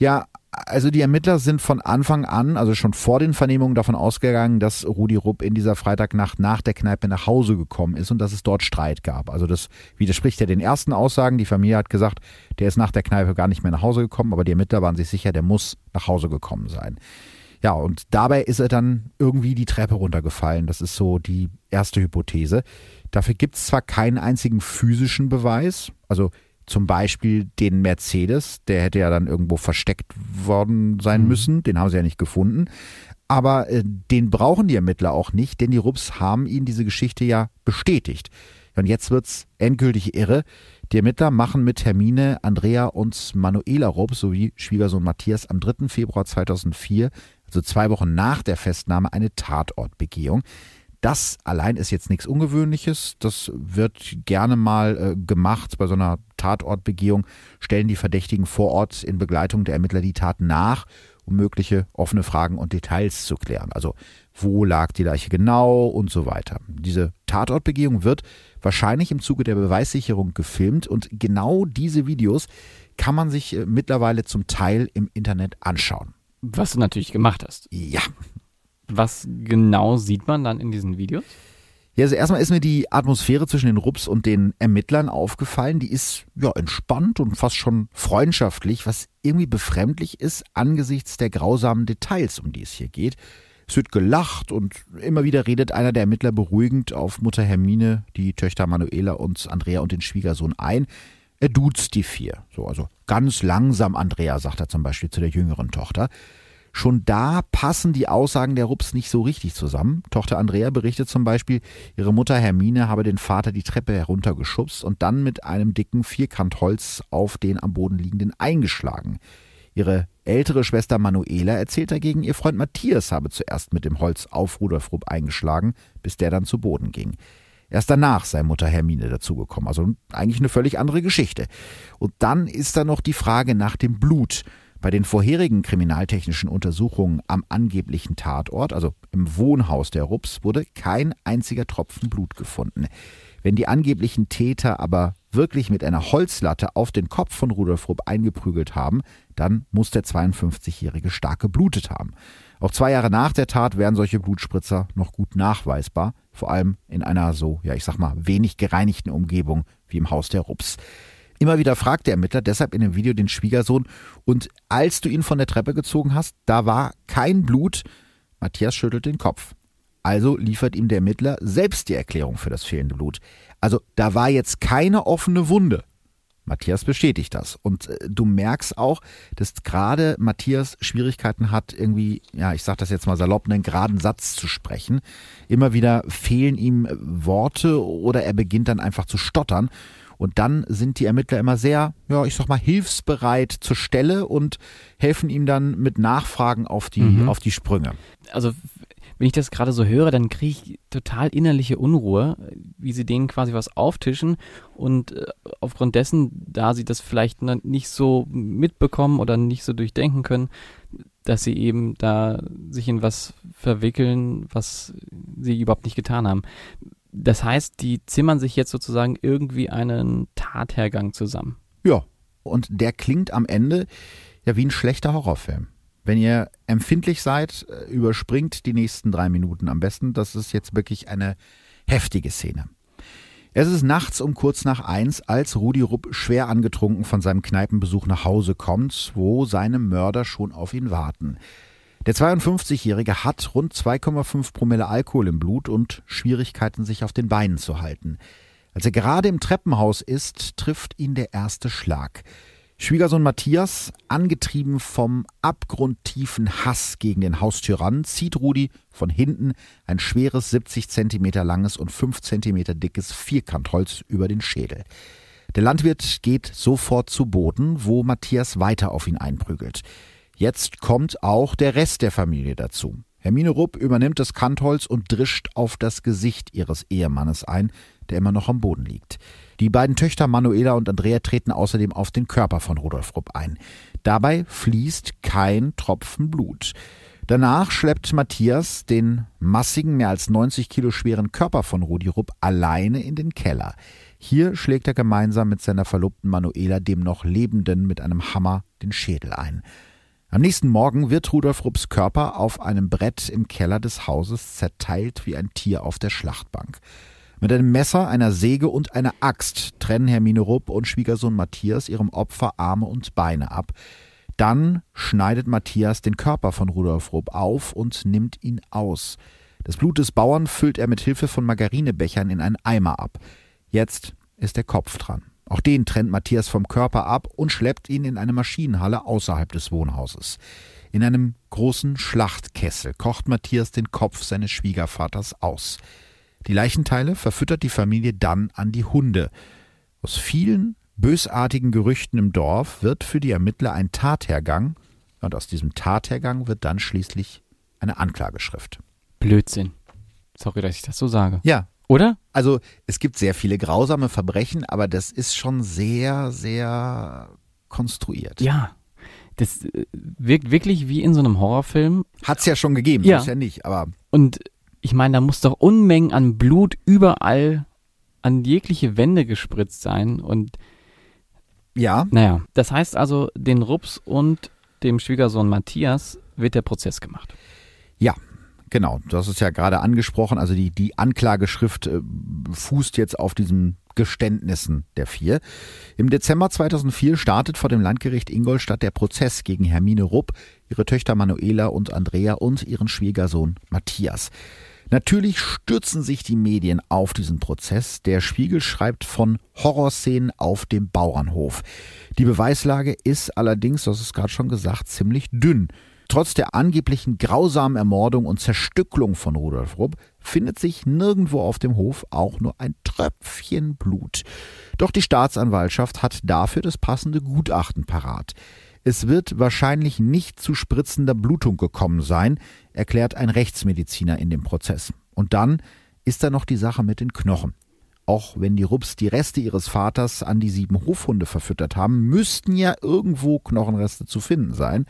Ja, also die Ermittler sind von Anfang an, also schon vor den Vernehmungen davon ausgegangen, dass Rudi Rupp in dieser Freitagnacht nach der Kneipe nach Hause gekommen ist und dass es dort Streit gab. Also das widerspricht ja den ersten Aussagen. Die Familie hat gesagt, der ist nach der Kneipe gar nicht mehr nach Hause gekommen, aber die Ermittler waren sich sicher, der muss nach Hause gekommen sein. Ja, und dabei ist er dann irgendwie die Treppe runtergefallen. Das ist so die erste Hypothese. Dafür gibt es zwar keinen einzigen physischen Beweis, also zum Beispiel den Mercedes, der hätte ja dann irgendwo versteckt worden sein mhm. müssen, den haben sie ja nicht gefunden. Aber äh, den brauchen die Ermittler auch nicht, denn die Rups haben ihnen diese Geschichte ja bestätigt. Und jetzt wird's endgültig irre. Die Ermittler machen mit Hermine, Andrea und Manuela Rupp sowie Schwiegersohn Matthias am 3. Februar 2004, also zwei Wochen nach der Festnahme, eine Tatortbegehung. Das allein ist jetzt nichts Ungewöhnliches. Das wird gerne mal äh, gemacht bei so einer Tatortbegehung. Stellen die Verdächtigen vor Ort in Begleitung der Ermittler die Tat nach, um mögliche offene Fragen und Details zu klären. Also wo lag die Leiche genau und so weiter. Diese Tatortbegehung wird wahrscheinlich im Zuge der Beweissicherung gefilmt und genau diese Videos kann man sich äh, mittlerweile zum Teil im Internet anschauen. Was du natürlich gemacht hast. Ja. Was genau sieht man dann in diesen Videos? Ja, also erstmal ist mir die Atmosphäre zwischen den Rups und den Ermittlern aufgefallen. Die ist ja entspannt und fast schon freundschaftlich, was irgendwie befremdlich ist angesichts der grausamen Details, um die es hier geht. Es wird gelacht und immer wieder redet einer der Ermittler beruhigend auf Mutter Hermine, die Töchter Manuela und Andrea und den Schwiegersohn ein. Er duzt die vier. So, also ganz langsam, Andrea, sagt er zum Beispiel zu der jüngeren Tochter. Schon da passen die Aussagen der Rups nicht so richtig zusammen. Tochter Andrea berichtet zum Beispiel, ihre Mutter Hermine habe den Vater die Treppe heruntergeschubst und dann mit einem dicken Vierkant Holz auf den am Boden liegenden eingeschlagen. Ihre ältere Schwester Manuela erzählt dagegen, ihr Freund Matthias habe zuerst mit dem Holz auf Rudolf Rupp eingeschlagen, bis der dann zu Boden ging. Erst danach sei Mutter Hermine dazugekommen. Also eigentlich eine völlig andere Geschichte. Und dann ist da noch die Frage nach dem Blut. Bei den vorherigen kriminaltechnischen Untersuchungen am angeblichen Tatort, also im Wohnhaus der Rups, wurde kein einziger Tropfen Blut gefunden. Wenn die angeblichen Täter aber wirklich mit einer Holzlatte auf den Kopf von Rudolf Rupp eingeprügelt haben, dann muss der 52-Jährige stark geblutet haben. Auch zwei Jahre nach der Tat wären solche Blutspritzer noch gut nachweisbar, vor allem in einer so, ja, ich sag mal, wenig gereinigten Umgebung wie im Haus der Rups. Immer wieder fragt der Ermittler deshalb in dem Video den Schwiegersohn, und als du ihn von der Treppe gezogen hast, da war kein Blut. Matthias schüttelt den Kopf. Also liefert ihm der Ermittler selbst die Erklärung für das fehlende Blut. Also da war jetzt keine offene Wunde. Matthias bestätigt das. Und äh, du merkst auch, dass gerade Matthias Schwierigkeiten hat, irgendwie, ja, ich sag das jetzt mal salopp, einen geraden Satz zu sprechen. Immer wieder fehlen ihm Worte oder er beginnt dann einfach zu stottern. Und dann sind die Ermittler immer sehr, ja, ich sag mal, hilfsbereit zur Stelle und helfen ihm dann mit Nachfragen auf die, mhm. auf die Sprünge. Also wenn ich das gerade so höre, dann kriege ich total innerliche Unruhe, wie sie denen quasi was auftischen und äh, aufgrund dessen, da sie das vielleicht nicht so mitbekommen oder nicht so durchdenken können, dass sie eben da sich in was verwickeln, was sie überhaupt nicht getan haben. Das heißt, die zimmern sich jetzt sozusagen irgendwie einen Tathergang zusammen. Ja, und der klingt am Ende ja wie ein schlechter Horrorfilm. Wenn ihr empfindlich seid, äh, überspringt die nächsten drei Minuten am besten. Das ist jetzt wirklich eine heftige Szene. Es ist nachts um kurz nach eins, als Rudi Rupp schwer angetrunken von seinem Kneipenbesuch nach Hause kommt, wo seine Mörder schon auf ihn warten. Der 52-Jährige hat rund 2,5 Promille Alkohol im Blut und Schwierigkeiten, sich auf den Beinen zu halten. Als er gerade im Treppenhaus ist, trifft ihn der erste Schlag. Schwiegersohn Matthias, angetrieben vom abgrundtiefen Hass gegen den Haustyrann, zieht Rudi von hinten ein schweres 70 Zentimeter langes und 5 Zentimeter dickes Vierkantholz über den Schädel. Der Landwirt geht sofort zu Boden, wo Matthias weiter auf ihn einprügelt. Jetzt kommt auch der Rest der Familie dazu. Hermine Rupp übernimmt das Kantholz und drischt auf das Gesicht ihres Ehemannes ein, der immer noch am Boden liegt. Die beiden Töchter Manuela und Andrea treten außerdem auf den Körper von Rudolf Rupp ein. Dabei fließt kein Tropfen Blut. Danach schleppt Matthias den massigen, mehr als 90 Kilo schweren Körper von Rudi Rupp alleine in den Keller. Hier schlägt er gemeinsam mit seiner Verlobten Manuela dem noch Lebenden mit einem Hammer den Schädel ein. Am nächsten Morgen wird Rudolf Rupps Körper auf einem Brett im Keller des Hauses zerteilt wie ein Tier auf der Schlachtbank. Mit einem Messer, einer Säge und einer Axt trennen Hermine Rupp und Schwiegersohn Matthias ihrem Opfer Arme und Beine ab. Dann schneidet Matthias den Körper von Rudolf Rupp auf und nimmt ihn aus. Das Blut des Bauern füllt er mit Hilfe von Margarinebechern in einen Eimer ab. Jetzt ist der Kopf dran. Auch den trennt Matthias vom Körper ab und schleppt ihn in eine Maschinenhalle außerhalb des Wohnhauses. In einem großen Schlachtkessel kocht Matthias den Kopf seines Schwiegervaters aus. Die Leichenteile verfüttert die Familie dann an die Hunde. Aus vielen bösartigen Gerüchten im Dorf wird für die Ermittler ein Tathergang und aus diesem Tathergang wird dann schließlich eine Anklageschrift. Blödsinn. Sorry, dass ich das so sage. Ja. Oder? Also es gibt sehr viele grausame Verbrechen, aber das ist schon sehr, sehr konstruiert. Ja. Das äh, wirkt wirklich wie in so einem Horrorfilm. Hat's ja schon gegeben, Ja. ist ja nicht, aber Und ich meine, da muss doch Unmengen an Blut überall an jegliche Wände gespritzt sein. Und ja, naja, das heißt also, den Rups und dem Schwiegersohn Matthias wird der Prozess gemacht. Ja, genau. Hast es ja gerade angesprochen. Also die, die Anklageschrift äh, fußt jetzt auf diesen Geständnissen der vier. Im Dezember 2004 startet vor dem Landgericht Ingolstadt der Prozess gegen Hermine Rupp, ihre Töchter Manuela und Andrea und ihren Schwiegersohn Matthias. Natürlich stürzen sich die Medien auf diesen Prozess. Der Spiegel schreibt von Horrorszenen auf dem Bauernhof. Die Beweislage ist allerdings, das ist gerade schon gesagt, ziemlich dünn. Trotz der angeblichen grausamen Ermordung und Zerstückelung von Rudolf Rupp findet sich nirgendwo auf dem Hof auch nur ein Tröpfchen Blut. Doch die Staatsanwaltschaft hat dafür das passende Gutachten parat. Es wird wahrscheinlich nicht zu spritzender Blutung gekommen sein, erklärt ein Rechtsmediziner in dem Prozess. Und dann ist da noch die Sache mit den Knochen. Auch wenn die Rupps die Reste ihres Vaters an die sieben Hofhunde verfüttert haben, müssten ja irgendwo Knochenreste zu finden sein.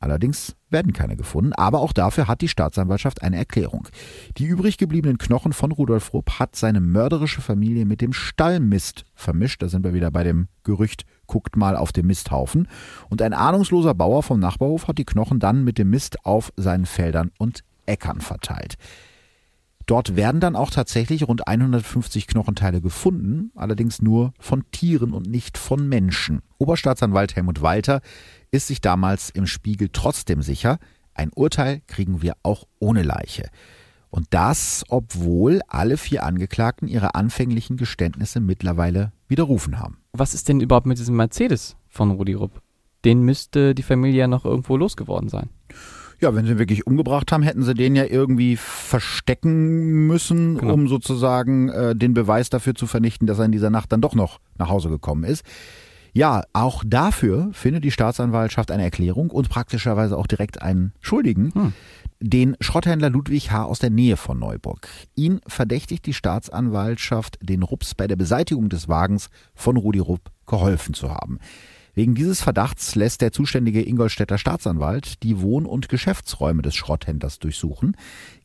Allerdings werden keine gefunden, aber auch dafür hat die Staatsanwaltschaft eine Erklärung. Die übrig gebliebenen Knochen von Rudolf Rupp hat seine mörderische Familie mit dem Stallmist vermischt. Da sind wir wieder bei dem Gerücht, guckt mal auf den Misthaufen. Und ein ahnungsloser Bauer vom Nachbarhof hat die Knochen dann mit dem Mist auf seinen Feldern und Äckern verteilt. Dort werden dann auch tatsächlich rund 150 Knochenteile gefunden, allerdings nur von Tieren und nicht von Menschen. Oberstaatsanwalt Helmut Walter ist sich damals im Spiegel trotzdem sicher, ein Urteil kriegen wir auch ohne Leiche. Und das, obwohl alle vier Angeklagten ihre anfänglichen Geständnisse mittlerweile widerrufen haben. Was ist denn überhaupt mit diesem Mercedes von Rudi Rupp? Den müsste die Familie ja noch irgendwo losgeworden sein. Ja, wenn sie ihn wirklich umgebracht haben, hätten sie den ja irgendwie verstecken müssen, Genau. um sozusagen äh, den Beweis dafür zu vernichten, dass er in dieser Nacht dann doch noch nach Hause gekommen ist. Ja, auch dafür findet die Staatsanwaltschaft eine Erklärung und praktischerweise auch direkt einen Schuldigen, Hm. den Schrotthändler Ludwig H. aus der Nähe von Neuburg. Ihn verdächtigt die Staatsanwaltschaft, den Rups bei der Beseitigung des Wagens von Rudi Rupp geholfen zu haben. Wegen dieses Verdachts lässt der zuständige Ingolstädter Staatsanwalt die Wohn- und Geschäftsräume des Schrotthändlers durchsuchen.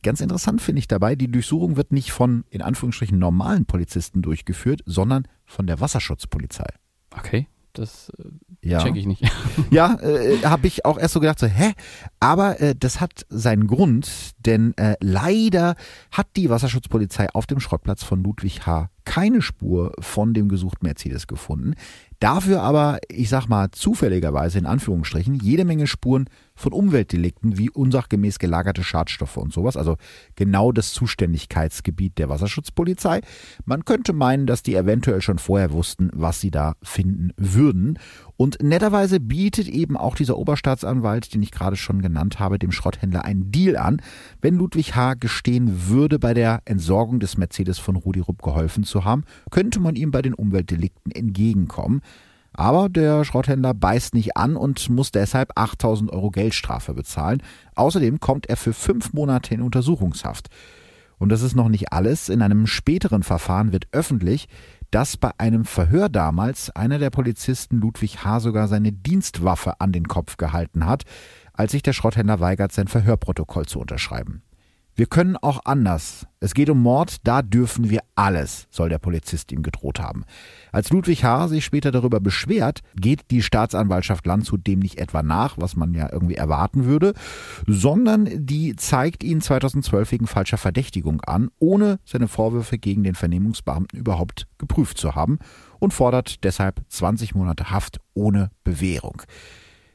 Ganz interessant finde ich dabei, die Durchsuchung wird nicht von in Anführungsstrichen normalen Polizisten durchgeführt, sondern von der Wasserschutzpolizei. Okay, das äh, Ja. check ich nicht. Ja, äh, habe ich auch erst so gedacht, so, hä? Aber äh, das hat seinen Grund, denn äh, leider hat die Wasserschutzpolizei auf dem Schrottplatz von Ludwig H. keine Spur von dem gesuchten Mercedes gefunden. Dafür aber, ich sag mal, zufälligerweise in Anführungsstrichen, jede Menge Spuren von Umweltdelikten wie unsachgemäß gelagerte Schadstoffe und sowas. Also genau das Zuständigkeitsgebiet der Wasserschutzpolizei. Man könnte meinen, dass die eventuell schon vorher wussten, was sie da finden würden. Und netterweise bietet eben auch dieser Oberstaatsanwalt, den ich gerade schon genannt habe, dem Schrotthändler einen Deal an, wenn Ludwig H. gestehen würde, bei der Entsorgung des Mercedes von Rudi Rupp geholfen zu haben, könnte man ihm bei den Umweltdelikten entgegenkommen. Aber der Schrotthändler beißt nicht an und muss deshalb 8000 Euro Geldstrafe bezahlen. Außerdem kommt er für fünf Monate in Untersuchungshaft. Und das ist noch nicht alles. In einem späteren Verfahren wird öffentlich, dass bei einem Verhör damals einer der Polizisten Ludwig H. sogar seine Dienstwaffe an den Kopf gehalten hat, als sich der Schrotthändler weigert, sein Verhörprotokoll zu unterschreiben. Wir können auch anders. Es geht um Mord, da dürfen wir alles, soll der Polizist ihm gedroht haben. Als Ludwig H. sich später darüber beschwert, geht die Staatsanwaltschaft Landshut dem nicht etwa nach, was man ja irgendwie erwarten würde, sondern die zeigt ihn 2012 wegen falscher Verdächtigung an, ohne seine Vorwürfe gegen den Vernehmungsbeamten überhaupt geprüft zu haben und fordert deshalb 20 Monate Haft ohne Bewährung.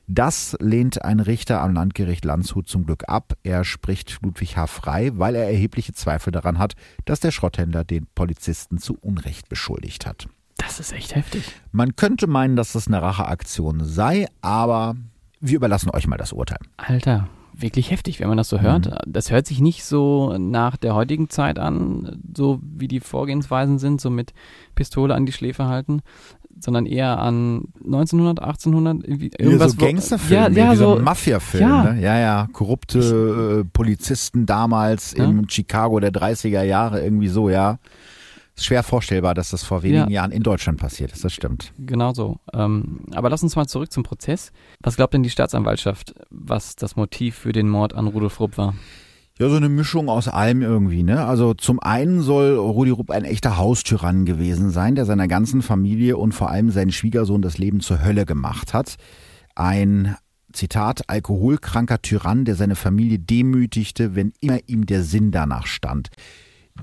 Das lehnt ein Richter am Landgericht Landshut zum Glück ab. Er spricht Ludwig H. frei, weil er erhebliche Zweifel daran hat, dass der Schrotthändler den Polizisten zu Unrecht beschuldigt hat. Das ist echt heftig. Man könnte meinen, dass das eine Racheaktion sei, aber wir überlassen euch mal das Urteil. Alter, wirklich heftig, wenn man das so hört. Mhm. Das hört sich nicht so nach der heutigen Zeit an, so wie die Vorgehensweisen sind, so mit Pistole an die Schläfe halten, sondern eher an 1900, 1800, irgendwie irgendwas. so Gangsterfilm, ja, ja, so so, ein Mafia-Film. ja. Ne? ja, ja, korrupte äh, Polizisten damals Ja. im Chicago der 30er Jahre, irgendwie so, ja. Ist schwer vorstellbar, dass das vor wenigen Ja. Jahren in Deutschland passiert ist, das stimmt. Genau so. Ähm, aber lass uns mal zurück zum Prozess. Was glaubt denn die Staatsanwaltschaft, was das Motiv für den Mord an Rudolf Rupp war? Ja, so eine Mischung aus allem irgendwie, ne? Also zum einen soll Rudi Rupp ein echter Haustyrann gewesen sein, der seiner ganzen Familie und vor allem seinen Schwiegersohn das Leben zur Hölle gemacht hat. Ein Zitat, alkoholkranker Tyrann, der seine Familie demütigte, wenn immer ihm der Sinn danach stand.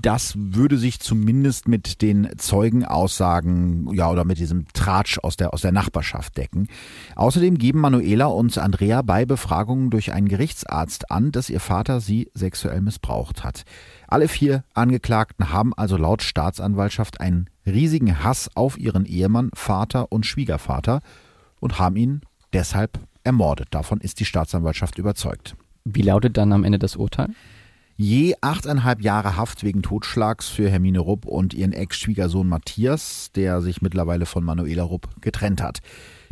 Das würde sich zumindest mit den Zeugenaussagen, ja, oder mit diesem Tratsch aus der, aus der Nachbarschaft decken. Außerdem geben Manuela und Andrea bei Befragungen durch einen Gerichtsarzt an, dass ihr Vater sie sexuell missbraucht hat. Alle vier Angeklagten haben also laut Staatsanwaltschaft einen riesigen Hass auf ihren Ehemann, Vater und Schwiegervater und haben ihn deshalb ermordet. Davon ist die Staatsanwaltschaft überzeugt. Wie lautet dann am Ende das Urteil? Je achteinhalb Jahre Haft wegen Totschlags für Hermine Rupp und ihren Ex-Schwiegersohn Matthias, der sich mittlerweile von Manuela Rupp getrennt hat.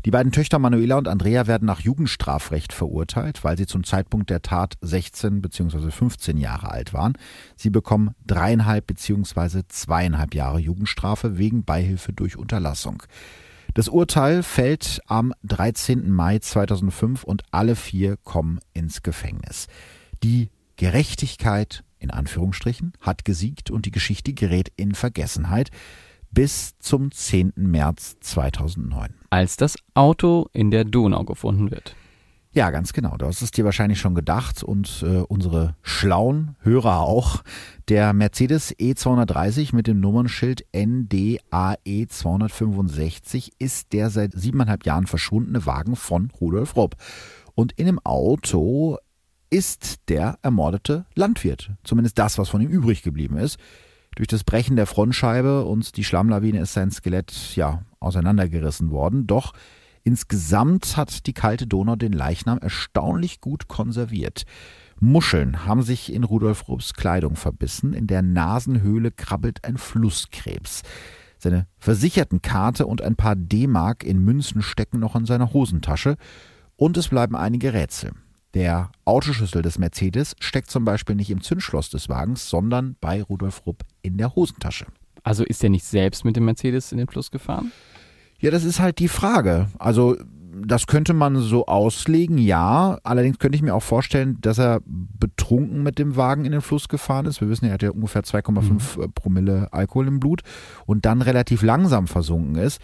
Die beiden Töchter Manuela und Andrea werden nach Jugendstrafrecht verurteilt, weil sie zum Zeitpunkt der Tat 16 bzw. 15 Jahre alt waren. Sie bekommen dreieinhalb bzw. zweieinhalb Jahre Jugendstrafe wegen Beihilfe durch Unterlassung. Das Urteil fällt am 13. Mai 2005 und alle vier kommen ins Gefängnis. Die Gerechtigkeit, in Anführungsstrichen, hat gesiegt und die Geschichte gerät in Vergessenheit bis zum 10. März 2009. Als das Auto in der Donau gefunden wird. Ja, ganz genau. Du hast es dir wahrscheinlich schon gedacht und äh, unsere schlauen Hörer auch. Der Mercedes E230 mit dem Nummernschild NDAE 265 ist der seit siebeneinhalb Jahren verschwundene Wagen von Rudolf Rupp. Und in dem Auto ist der ermordete Landwirt. Zumindest das, was von ihm übrig geblieben ist. Durch das Brechen der Frontscheibe und die Schlammlawine ist sein Skelett ja auseinandergerissen worden. Doch insgesamt hat die kalte Donau den Leichnam erstaunlich gut konserviert. Muscheln haben sich in Rudolf Rupps Kleidung verbissen. In der Nasenhöhle krabbelt ein Flusskrebs. Seine Versichertenkarte und ein paar D-Mark in Münzen stecken noch in seiner Hosentasche. Und es bleiben einige Rätsel. Der Autoschlüssel des Mercedes steckt zum Beispiel nicht im Zündschloss des Wagens, sondern bei Rudolf Rupp in der Hosentasche. Also ist er nicht selbst mit dem Mercedes in den Fluss gefahren? Ja, das ist halt die Frage. Also, das könnte man so auslegen, ja. Allerdings könnte ich mir auch vorstellen, dass er betrunken mit dem Wagen in den Fluss gefahren ist. Wir wissen, er hat ja ungefähr 2,5 Promille Alkohol im Blut und dann relativ langsam versunken ist.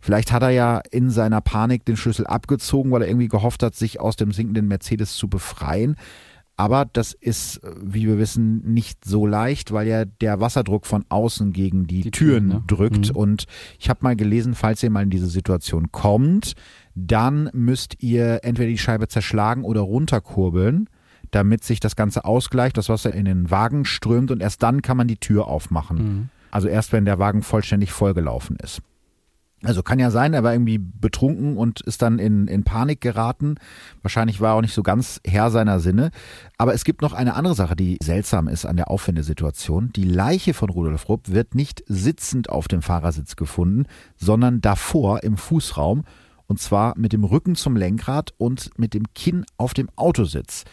Vielleicht hat er ja in seiner Panik den Schlüssel abgezogen, weil er irgendwie gehofft hat, sich aus dem sinkenden Mercedes zu befreien. Aber das ist, wie wir wissen, nicht so leicht, weil ja der Wasserdruck von außen gegen die, Die Türen ne? drückt. Mhm. Und ich habe mal gelesen, falls ihr mal in diese Situation kommt, dann müsst ihr entweder die Scheibe zerschlagen oder runterkurbeln, damit sich das Ganze ausgleicht, das Wasser in den Wagen strömt und erst dann kann man die Tür aufmachen. Mhm. Also erst wenn der Wagen vollständig vollgelaufen ist. Also kann ja sein, er war irgendwie betrunken und ist dann in, in Panik geraten. Wahrscheinlich war er auch nicht so ganz Herr seiner Sinne. Aber es gibt noch eine andere Sache, die seltsam ist an der Auffindesituation. Die Leiche von Rudolf Rupp wird nicht sitzend auf dem Fahrersitz gefunden, sondern davor im Fußraum. Und zwar mit dem Rücken zum Lenkrad und mit dem Kinn auf dem Autositz.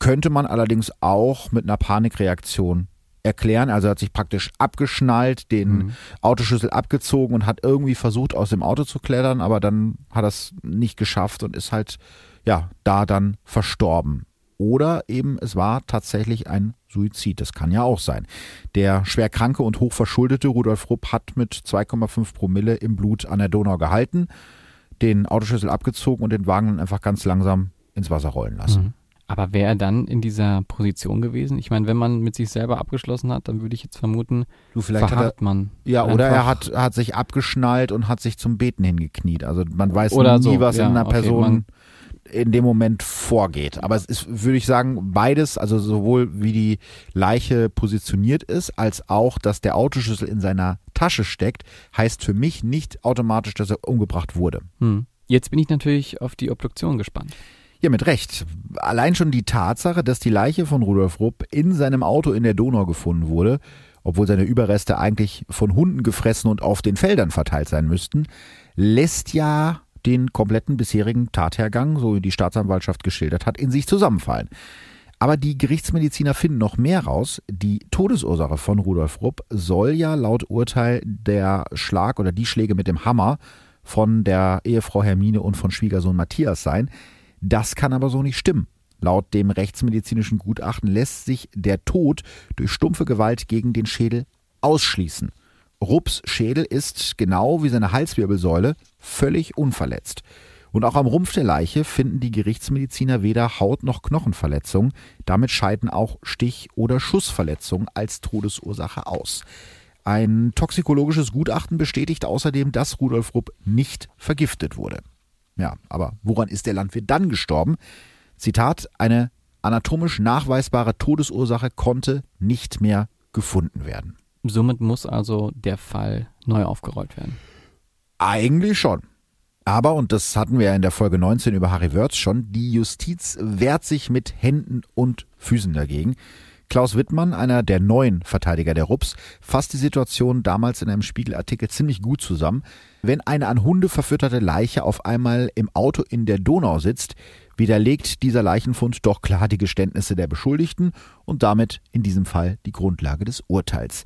Könnte man allerdings auch mit einer Panikreaktion erklären. Also er hat sich praktisch abgeschnallt, den Mhm. Autoschlüssel abgezogen und hat irgendwie versucht, aus dem Auto zu klettern, aber dann hat er es nicht geschafft und ist halt, ja, da dann verstorben. Oder eben es war tatsächlich ein Suizid. Das kann ja auch sein. Der schwerkranke und hochverschuldete Rudolf Rupp hat mit 2,5 Promille im Blut an der Donau gehalten, den Autoschlüssel abgezogen und den Wagen einfach ganz langsam ins Wasser rollen lassen. Mhm. Aber wäre er dann in dieser Position gewesen? Ich meine, wenn man mit sich selber abgeschlossen hat, dann würde ich jetzt vermuten, Du, vielleicht hat er, verharrt man. Ja, oder er hat, hat sich abgeschnallt und hat sich zum Beten hingekniet. Also man weiß Oder nie, so, was ja, in einer okay, Person in dem Moment vorgeht. Aber es ist, würde ich sagen, beides, also sowohl wie die Leiche positioniert ist, als auch, dass der Autoschlüssel in seiner Tasche steckt, heißt für mich nicht automatisch, dass er umgebracht wurde. Hm. Jetzt bin ich natürlich auf die Obduktion gespannt. Ja, mit Recht. Allein schon die Tatsache, dass die Leiche von Rudolf Rupp in seinem Auto in der Donau gefunden wurde, obwohl seine Überreste eigentlich von Hunden gefressen und auf den Feldern verteilt sein müssten, lässt ja den kompletten bisherigen Tathergang, so wie die Staatsanwaltschaft geschildert hat, in sich zusammenfallen. Aber die Gerichtsmediziner finden noch mehr raus. Die Todesursache von Rudolf Rupp soll ja laut Urteil der Schlag oder die Schläge mit dem Hammer von der Ehefrau Hermine und von Schwiegersohn Matthias sein. Das kann aber so nicht stimmen. Laut dem rechtsmedizinischen Gutachten lässt sich der Tod durch stumpfe Gewalt gegen den Schädel ausschließen. Rupps Schädel ist, genau wie seine Halswirbelsäule, völlig unverletzt. Und auch am Rumpf der Leiche finden die Gerichtsmediziner weder Haut- noch Knochenverletzungen. Damit scheiden auch Stich- oder Schussverletzungen als Todesursache aus. Ein toxikologisches Gutachten bestätigt außerdem, dass Rudolf Rupp nicht vergiftet wurde. Ja, aber woran ist der Landwirt dann gestorben? Zitat, eine anatomisch nachweisbare Todesursache konnte nicht mehr gefunden werden. Somit muss also der Fall neu aufgerollt werden. Eigentlich schon. Aber, und das hatten wir ja in der Folge 19 über Harry Wörz schon, die Justiz wehrt sich mit Händen und Füßen dagegen. Klaus Wittmann, einer der neuen Verteidiger der RUPS, fasst die Situation damals in einem Spiegelartikel ziemlich gut zusammen. Wenn eine an Hunde verfütterte Leiche auf einmal im Auto in der Donau sitzt, widerlegt dieser Leichenfund doch klar die Geständnisse der Beschuldigten und damit in diesem Fall die Grundlage des Urteils.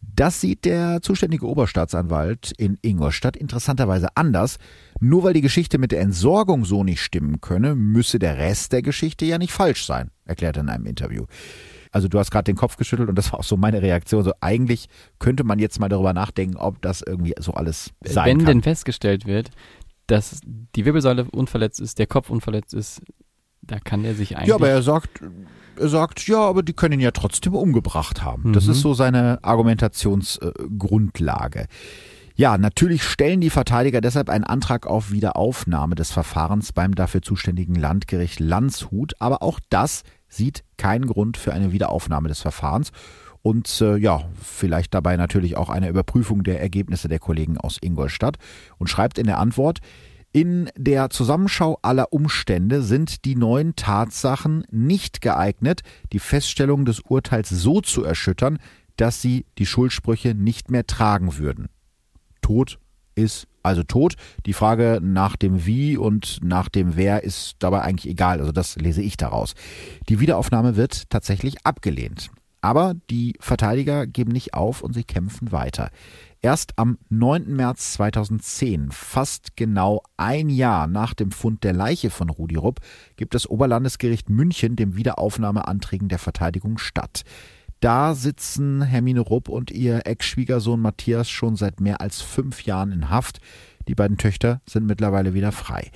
Das sieht der zuständige Oberstaatsanwalt in Ingolstadt interessanterweise anders. Nur weil die Geschichte mit der Entsorgung so nicht stimmen könne, müsse der Rest der Geschichte ja nicht falsch sein, erklärt er in einem Interview. Also du hast gerade den Kopf geschüttelt und das war auch so meine Reaktion. So eigentlich könnte man jetzt mal darüber nachdenken, ob das irgendwie so alles sein Wenn kann. denn festgestellt wird, dass die Wirbelsäule unverletzt ist, der Kopf unverletzt ist, da kann er sich eigentlich. Ja, aber er sagt, er sagt, ja, aber die können ihn ja trotzdem umgebracht haben. Das Mhm. ist so seine Argumentationsgrundlage. Ja, natürlich stellen die Verteidiger deshalb einen Antrag auf Wiederaufnahme des Verfahrens beim dafür zuständigen Landgericht Landshut, aber auch das sieht keinen Grund für eine Wiederaufnahme des Verfahrens und äh, ja, vielleicht dabei natürlich auch eine Überprüfung der Ergebnisse der Kollegen aus Ingolstadt und schreibt in der Antwort, in der Zusammenschau aller Umstände sind die neuen Tatsachen nicht geeignet, die Feststellung des Urteils so zu erschüttern, dass sie die Schuldsprüche nicht mehr tragen würden. Tod ist also tot. Die Frage nach dem Wie und nach dem Wer ist dabei eigentlich egal. Also das lese ich daraus. Die Wiederaufnahme wird tatsächlich abgelehnt. Aber die Verteidiger geben nicht auf und sie kämpfen weiter. Erst am 9. März 2010, fast genau ein Jahr nach dem Fund der Leiche von Rudi Rupp, gibt das Oberlandesgericht München dem Wiederaufnahmeanträgen der Verteidigung statt. Da sitzen Hermine Rupp und ihr Ex-Schwiegersohn Matthias schon seit mehr als fünf Jahren in Haft. Die beiden Töchter sind mittlerweile wieder frei.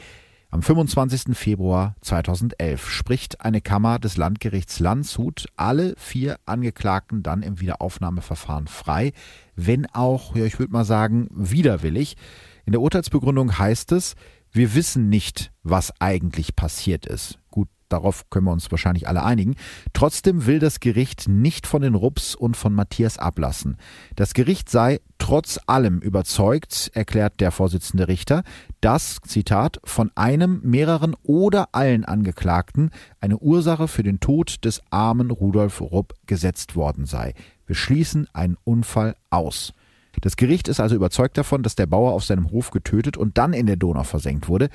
Am 25. Februar 2011 spricht eine Kammer des Landgerichts Landshut alle vier Angeklagten dann im Wiederaufnahmeverfahren frei, wenn auch, ja, ich würde mal sagen, widerwillig. In der Urteilsbegründung heißt es, wir wissen nicht, was eigentlich passiert ist. Gut, darauf können wir uns wahrscheinlich alle einigen. Trotzdem will das Gericht nicht von den Rups und von Matthias ablassen. Das Gericht sei trotz allem überzeugt, erklärt der Vorsitzende Richter, dass, Zitat, von einem, mehreren oder allen Angeklagten eine Ursache für den Tod des armen Rudolf Rupp gesetzt worden sei. Wir schließen einen Unfall aus. Das Gericht ist also überzeugt davon, dass der Bauer auf seinem Hof getötet und dann in der Donau versenkt wurde.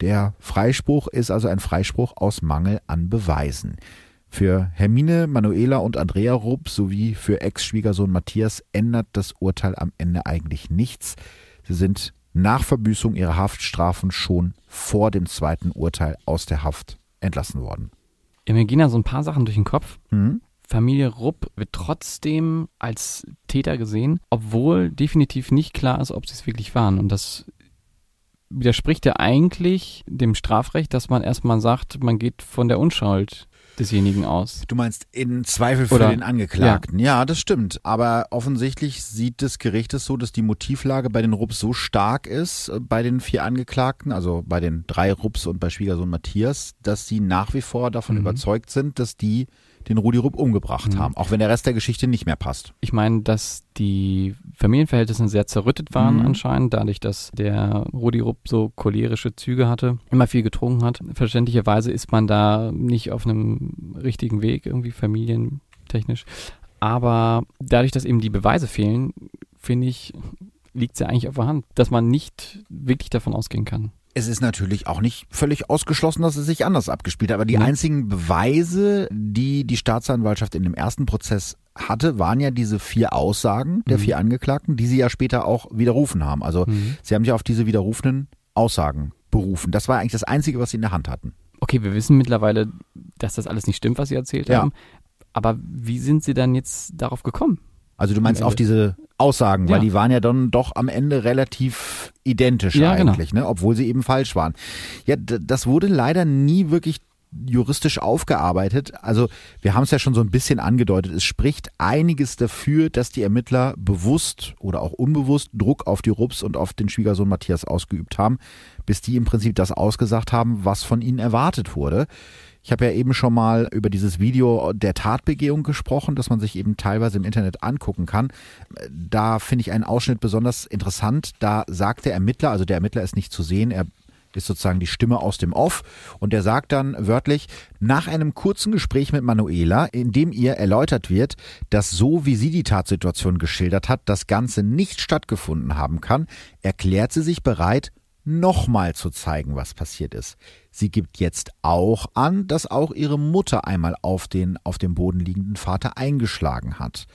Der Freispruch ist also ein Freispruch aus Mangel an Beweisen. Für Hermine, Manuela und Andrea Rupp sowie für Ex-Schwiegersohn Matthias ändert das Urteil am Ende eigentlich nichts. Sie sind nach Verbüßung ihrer Haftstrafen schon vor dem zweiten Urteil aus der Haft entlassen worden. Ja, mir gehen da so ein paar Sachen durch den Kopf. Mhm. Familie Rupp wird trotzdem als Täter gesehen, obwohl definitiv nicht klar ist, ob sie es wirklich waren. Und das widerspricht ja eigentlich dem Strafrecht, dass man erstmal sagt, man geht von der Unschuld desjenigen aus. Du meinst in Zweifel für Oder- den Angeklagten. Ja. das stimmt. Aber offensichtlich sieht das Gericht es so, dass die Motivlage bei den Rupps so stark ist, äh, bei den vier Angeklagten, also bei den drei Rupps und bei Schwiegersohn Matthias, dass sie nach wie vor davon Mhm. überzeugt sind, dass die den Rudi Rupp umgebracht Mhm. haben, auch wenn der Rest der Geschichte nicht mehr passt. Ich meine, dass die Familienverhältnisse sehr zerrüttet waren Mhm. anscheinend, dadurch, dass der Rudi Rupp so cholerische Züge hatte, immer viel getrunken hat. Verständlicherweise ist man da nicht auf einem richtigen Weg, irgendwie familientechnisch. Aber dadurch, dass eben die Beweise fehlen, finde ich, liegt es ja eigentlich auf der Hand, dass man nicht wirklich davon ausgehen kann. Es ist natürlich auch nicht völlig ausgeschlossen, dass es sich anders abgespielt hat. Aber die Mhm. einzigen Beweise, die die Staatsanwaltschaft in dem ersten Prozess hatte, waren ja diese vier Aussagen der Mhm. vier Angeklagten, die sie ja später auch widerrufen haben. Also Mhm. sie haben sich auf diese widerrufenen Aussagen berufen. Das war eigentlich das Einzige, was sie in der Hand hatten. Okay, wir wissen mittlerweile, dass das alles nicht stimmt, was Sie erzählt Ja. haben. Aber wie sind Sie dann jetzt darauf gekommen? Also du meinst auf diese Aussagen, weil Ja. die waren ja dann doch am Ende relativ identisch Ja, genau. eigentlich, ne? obwohl sie eben falsch waren. Ja, das wurde leider nie wirklich juristisch aufgearbeitet. Also wir haben es ja schon so ein bisschen angedeutet. Es spricht einiges dafür, dass die Ermittler bewusst oder auch unbewusst Druck auf die Rups und auf den Schwiegersohn Matthias ausgeübt haben, bis die im Prinzip das ausgesagt haben, was von ihnen erwartet wurde. Ich habe ja eben schon mal über dieses Video der Tatbegehung gesprochen, das man sich eben teilweise im Internet angucken kann. Da finde ich einen Ausschnitt besonders interessant. Da sagt der Ermittler, also der Ermittler ist nicht zu sehen, er ist sozusagen die Stimme aus dem Off und der sagt dann wörtlich, nach einem kurzen Gespräch mit Manuela, in dem ihr erläutert wird, dass so wie sie die Tatsituation geschildert hat, das Ganze nicht stattgefunden haben kann, erklärt sie sich bereit, nochmal zu zeigen, was passiert ist. Sie gibt jetzt auch an, dass auch ihre Mutter einmal auf den auf dem Boden liegenden Vater eingeschlagen hat.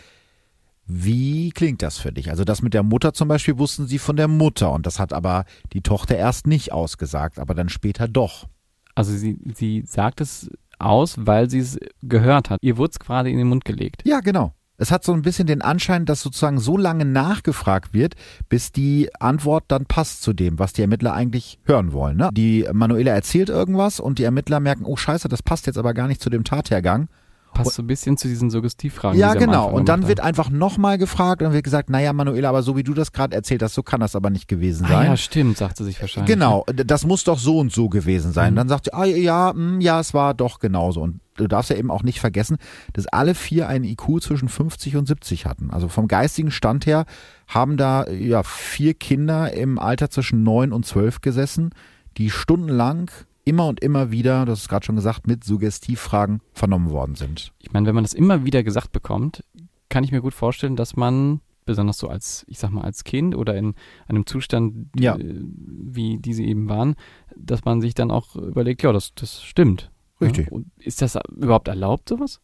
Wie klingt das für dich? Also das mit der Mutter zum Beispiel wussten sie von der Mutter und das hat aber die Tochter erst nicht ausgesagt, aber dann später doch. Also sie, sie sagt es aus, weil sie es gehört hat. Ihr wurde es quasi in den Mund gelegt. Ja, genau. Es hat so ein bisschen den Anschein, dass sozusagen so lange nachgefragt wird, bis die Antwort dann passt zu dem, was die Ermittler eigentlich hören wollen. Ne? Die Manuela erzählt irgendwas und die Ermittler merken, oh scheiße, das passt jetzt aber gar nicht zu dem Tathergang. Passt so ein bisschen zu diesen Suggestivfragen. Ja, die genau. Und dann wird einfach nochmal gefragt und dann wird gesagt, naja, Manuela, aber so wie du das gerade erzählt hast, so kann das aber nicht gewesen Ah, sein. ja, stimmt, sagt sie sich wahrscheinlich. Genau, das muss doch so und so gewesen sein. Mhm. Dann sagt sie, ah, ja, mm, ja, es war doch genauso. Und du darfst ja eben auch nicht vergessen, dass alle vier einen IQ zwischen 50 und 70 hatten. Also vom geistigen Stand her haben da ja vier Kinder im Alter zwischen 9 und 12 gesessen, die stundenlang immer und immer wieder, das ist gerade schon gesagt, mit Suggestivfragen vernommen worden sind. Ich meine, wenn man das immer wieder gesagt bekommt, kann ich mir gut vorstellen, dass man besonders so als, ich sag mal, als Kind oder in einem Zustand, Ja. äh, wie diese eben waren, dass man sich dann auch überlegt, ja, das, das stimmt. Richtig. Ja? Und ist das überhaupt erlaubt, sowas?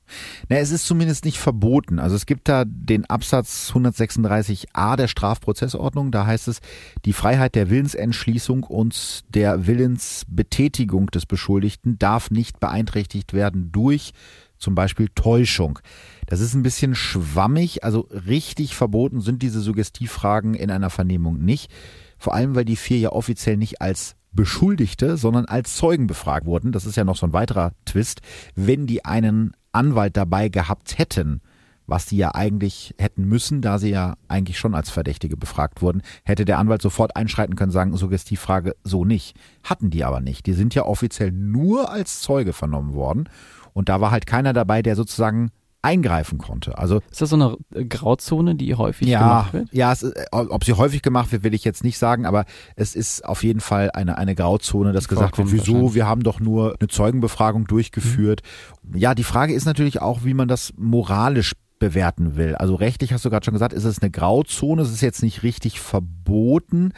Na, es ist zumindest nicht verboten. Also es gibt da den Absatz 136a der Strafprozessordnung. Da heißt es, die Freiheit der Willensentschließung und der Willensbetätigung des Beschuldigten darf nicht beeinträchtigt werden durch zum Beispiel Täuschung. Das ist ein bisschen schwammig. Also richtig verboten sind diese Suggestivfragen in einer Vernehmung nicht. Vor allem, weil die vier ja offiziell nicht als Beschuldigte, sondern als Zeugen befragt wurden. Das ist ja noch so ein weiterer Twist. Wenn die einen Anwalt dabei gehabt hätten, was die ja eigentlich hätten müssen, da sie ja eigentlich schon als Verdächtige befragt wurden, hätte der Anwalt sofort einschreiten können, sagen, Suggestivfrage so nicht. Hatten die aber nicht. Die sind ja offiziell nur als Zeuge vernommen worden. Und da war halt keiner dabei, der sozusagen eingreifen konnte. Also Ist das so eine äh, Grauzone, die häufig ja, gemacht wird? ja, es, ist- ob sie häufig gemacht wird, will ich jetzt nicht sagen, aber es ist auf jeden Fall eine, eine Grauzone, dass gesagt wird, wieso, wir haben doch nur eine Zeugenbefragung durchgeführt. Ja, die Frage ist natürlich auch, wie man das moralisch bewerten will. Also rechtlich hast du gerade schon gesagt, ist es eine Grauzone, es ist jetzt nicht richtig verboten,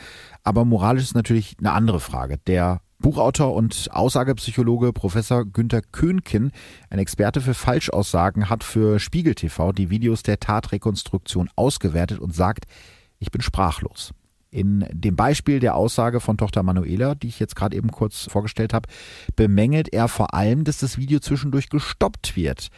aber moralisch ist natürlich eine andere Frage. Der Buchautor und Aussagepsychologe Professor Günther Köhnken, ein Experte für Falschaussagen, hat für Spiegel TV die Videos der Tatrekonstruktion ausgewertet und sagt, ich bin sprachlos. In dem Beispiel der Aussage von Tochter Manuela, die ich jetzt gerade eben kurz vorgestellt habe, bemängelt er vor allem, dass das Video zwischendurch gestoppt wird.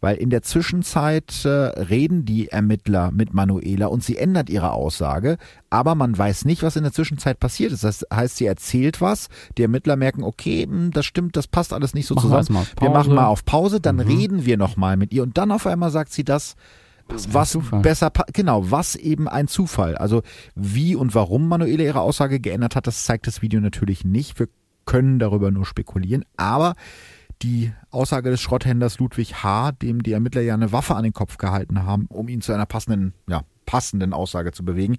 Weil in der Zwischenzeit äh, reden die Ermittler mit Manuela und sie ändert ihre Aussage, aber man weiß nicht, was in der Zwischenzeit passiert ist. Das heißt, sie erzählt was, die Ermittler merken, okay, hm, das stimmt, das passt alles nicht so Machen wir zusammen. auf Wir machen mal auf Pause, dann Mhm. reden wir nochmal mit ihr und dann auf einmal sagt sie das, Was was besser, genau, was eben ein Zufall. Also wie und warum Manuela ihre Aussage geändert hat, das zeigt das Video natürlich nicht. Wir können darüber nur spekulieren, aber Die Aussage des Schrotthändlers Ludwig H., dem die Ermittler ja eine Waffe an den Kopf gehalten haben, um ihn zu einer passenden, ja, passenden Aussage zu bewegen,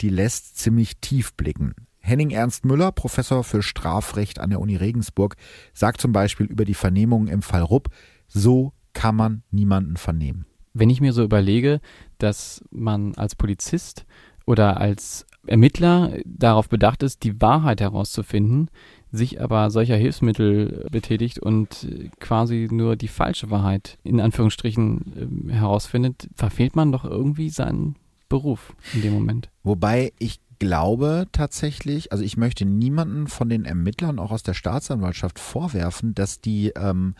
die lässt ziemlich tief blicken. Henning Ernst Müller, Professor für Strafrecht an der Uni Regensburg, sagt zum Beispiel über die Vernehmungen im Fall Rupp, so kann man niemanden vernehmen. Wenn ich mir so überlege, dass man als Polizist oder als Ermittler darauf bedacht ist, die Wahrheit herauszufinden, sich aber solcher Hilfsmittel betätigt und quasi nur die falsche Wahrheit in Anführungsstrichen äh, herausfindet, verfehlt man doch irgendwie seinen Beruf in dem Moment. Wobei ich glaube tatsächlich, also ich möchte niemanden von den Ermittlern, auch aus der Staatsanwaltschaft, vorwerfen, dass die ähm,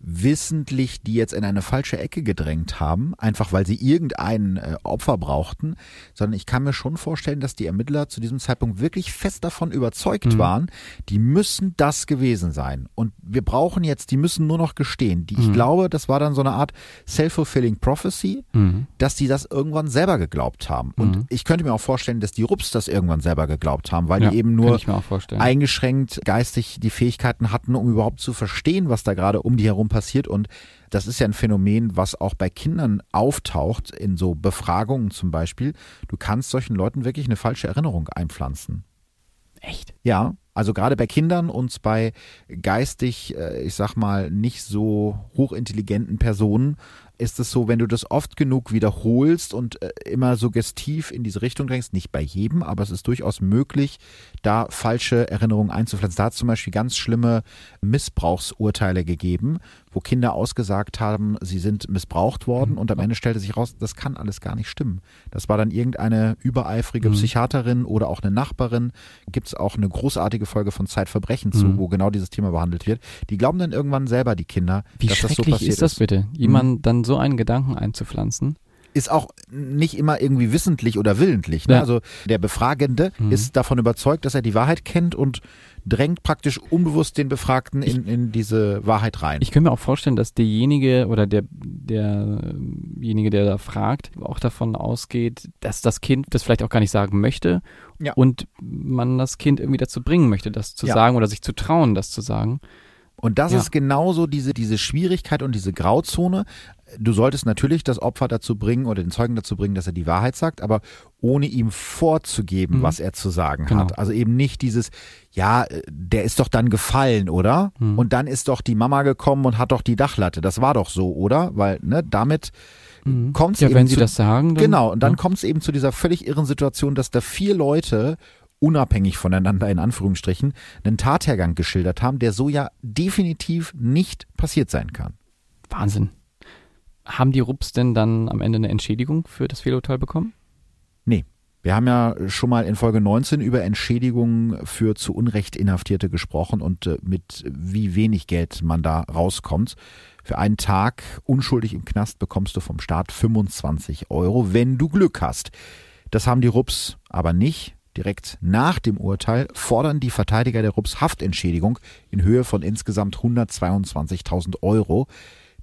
wissentlich die jetzt in eine falsche Ecke gedrängt haben, einfach weil sie irgendein äh, Opfer brauchten, sondern ich kann mir schon vorstellen, dass die Ermittler zu diesem Zeitpunkt wirklich fest davon überzeugt mhm. waren, die müssen das gewesen sein. Und wir brauchen jetzt, die müssen nur noch gestehen. Die, mhm. Ich glaube, das war dann so eine Art self-fulfilling prophecy, mhm. dass die das irgendwann selber geglaubt haben. Und mhm. ich könnte mir auch vorstellen, dass die Rups das irgendwann selber geglaubt haben, weil ja, die eben nur eingeschränkt geistig die Fähigkeiten hatten, um überhaupt zu verstehen, was da gerade um die herum passiert. Und das ist ja ein Phänomen, was auch bei Kindern auftaucht, in so Befragungen zum Beispiel. Du kannst solchen Leuten wirklich eine falsche Erinnerung einpflanzen. Echt? Ja, also gerade bei Kindern und bei geistig, äh, ich sag mal, nicht so hochintelligenten Personen ist es so, wenn du das oft genug wiederholst und äh, immer suggestiv in diese Richtung drängst, nicht bei jedem, aber es ist durchaus möglich, da falsche Erinnerungen einzupflanzen. Da hat es zum Beispiel ganz schlimme Missbrauchsurteile gegeben, wo Kinder ausgesagt haben, sie sind missbraucht worden und am Ende stellte sich raus, das kann alles gar nicht stimmen. Das war dann irgendeine übereifrige mhm. Psychiaterin oder auch eine Nachbarin. Gibt es auch eine großartige Folge von Zeitverbrechen zu, mhm. wo genau dieses Thema behandelt wird. Die glauben dann irgendwann selber, die Kinder, Wie dass das so passiert ist. das bitte? Jemand mhm. dann so einen Gedanken einzupflanzen? Ist auch nicht immer irgendwie wissentlich oder willentlich. Ne? Ja. Also der Befragende mhm. ist davon überzeugt, dass er die Wahrheit kennt und drängt praktisch unbewusst den Befragten in, in diese Wahrheit rein. Ich könnte mir auch vorstellen, dass derjenige oder der, derjenige, der da fragt, auch davon ausgeht, dass das Kind das vielleicht auch gar nicht sagen möchte ja. und man das Kind irgendwie dazu bringen möchte, das zu ja. sagen oder sich zu trauen, das zu sagen. Und das ja. ist genauso diese, diese Schwierigkeit und diese Grauzone. Du solltest natürlich das Opfer dazu bringen oder den Zeugen dazu bringen, dass er die Wahrheit sagt, aber ohne ihm vorzugeben, mhm. was er zu sagen genau. hat. Also eben nicht dieses, ja, der ist doch dann gefallen, oder? Mhm. Und dann ist doch die Mama gekommen und hat doch die Dachlatte. Das war doch so, oder? Weil, ne, damit mhm. kommt es ja, eben. wenn sie zu, das sagen. Dann, genau, und dann ja. kommt es eben zu dieser völlig irren Situation, dass da vier Leute unabhängig voneinander in Anführungsstrichen einen Tathergang geschildert haben, der so ja definitiv nicht passiert sein kann. Wahnsinn. Haben die Rups denn dann am Ende eine Entschädigung für das Fehlurteil bekommen? Nee. Wir haben ja schon mal in Folge 19 über Entschädigungen für zu Unrecht Inhaftierte gesprochen und äh, mit wie wenig Geld man da rauskommt. Für einen Tag unschuldig im Knast bekommst du vom Staat 25 Euro, wenn du Glück hast. Das haben die Rups aber nicht. Direkt nach dem Urteil fordern die Verteidiger der Rups Haftentschädigung in Höhe von insgesamt 122.000 Euro.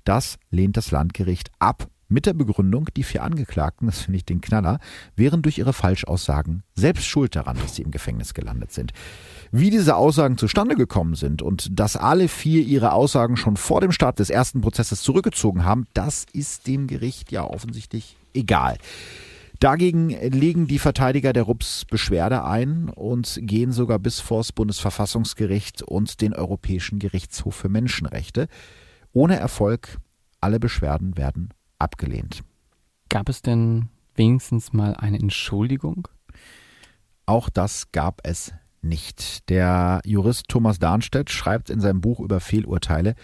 Das lehnt das Landgericht ab. Mit der Begründung, die vier Angeklagten, das finde ich den Knaller, wären durch ihre Falschaussagen selbst schuld daran, dass sie im Gefängnis gelandet sind. Wie diese Aussagen zustande gekommen sind und dass alle vier ihre Aussagen schon vor dem Start des ersten Prozesses zurückgezogen haben, das ist dem Gericht ja offensichtlich egal. Dagegen legen die Verteidiger der RUPS Beschwerde ein und gehen sogar bis vor das Bundesverfassungsgericht und den Europäischen Gerichtshof für Menschenrechte. Ohne Erfolg, alle Beschwerden werden abgelehnt. Gab es denn wenigstens mal eine Entschuldigung? Auch das gab es nicht. Der Jurist Thomas Darnstedt schreibt in seinem Buch über Fehlurteile,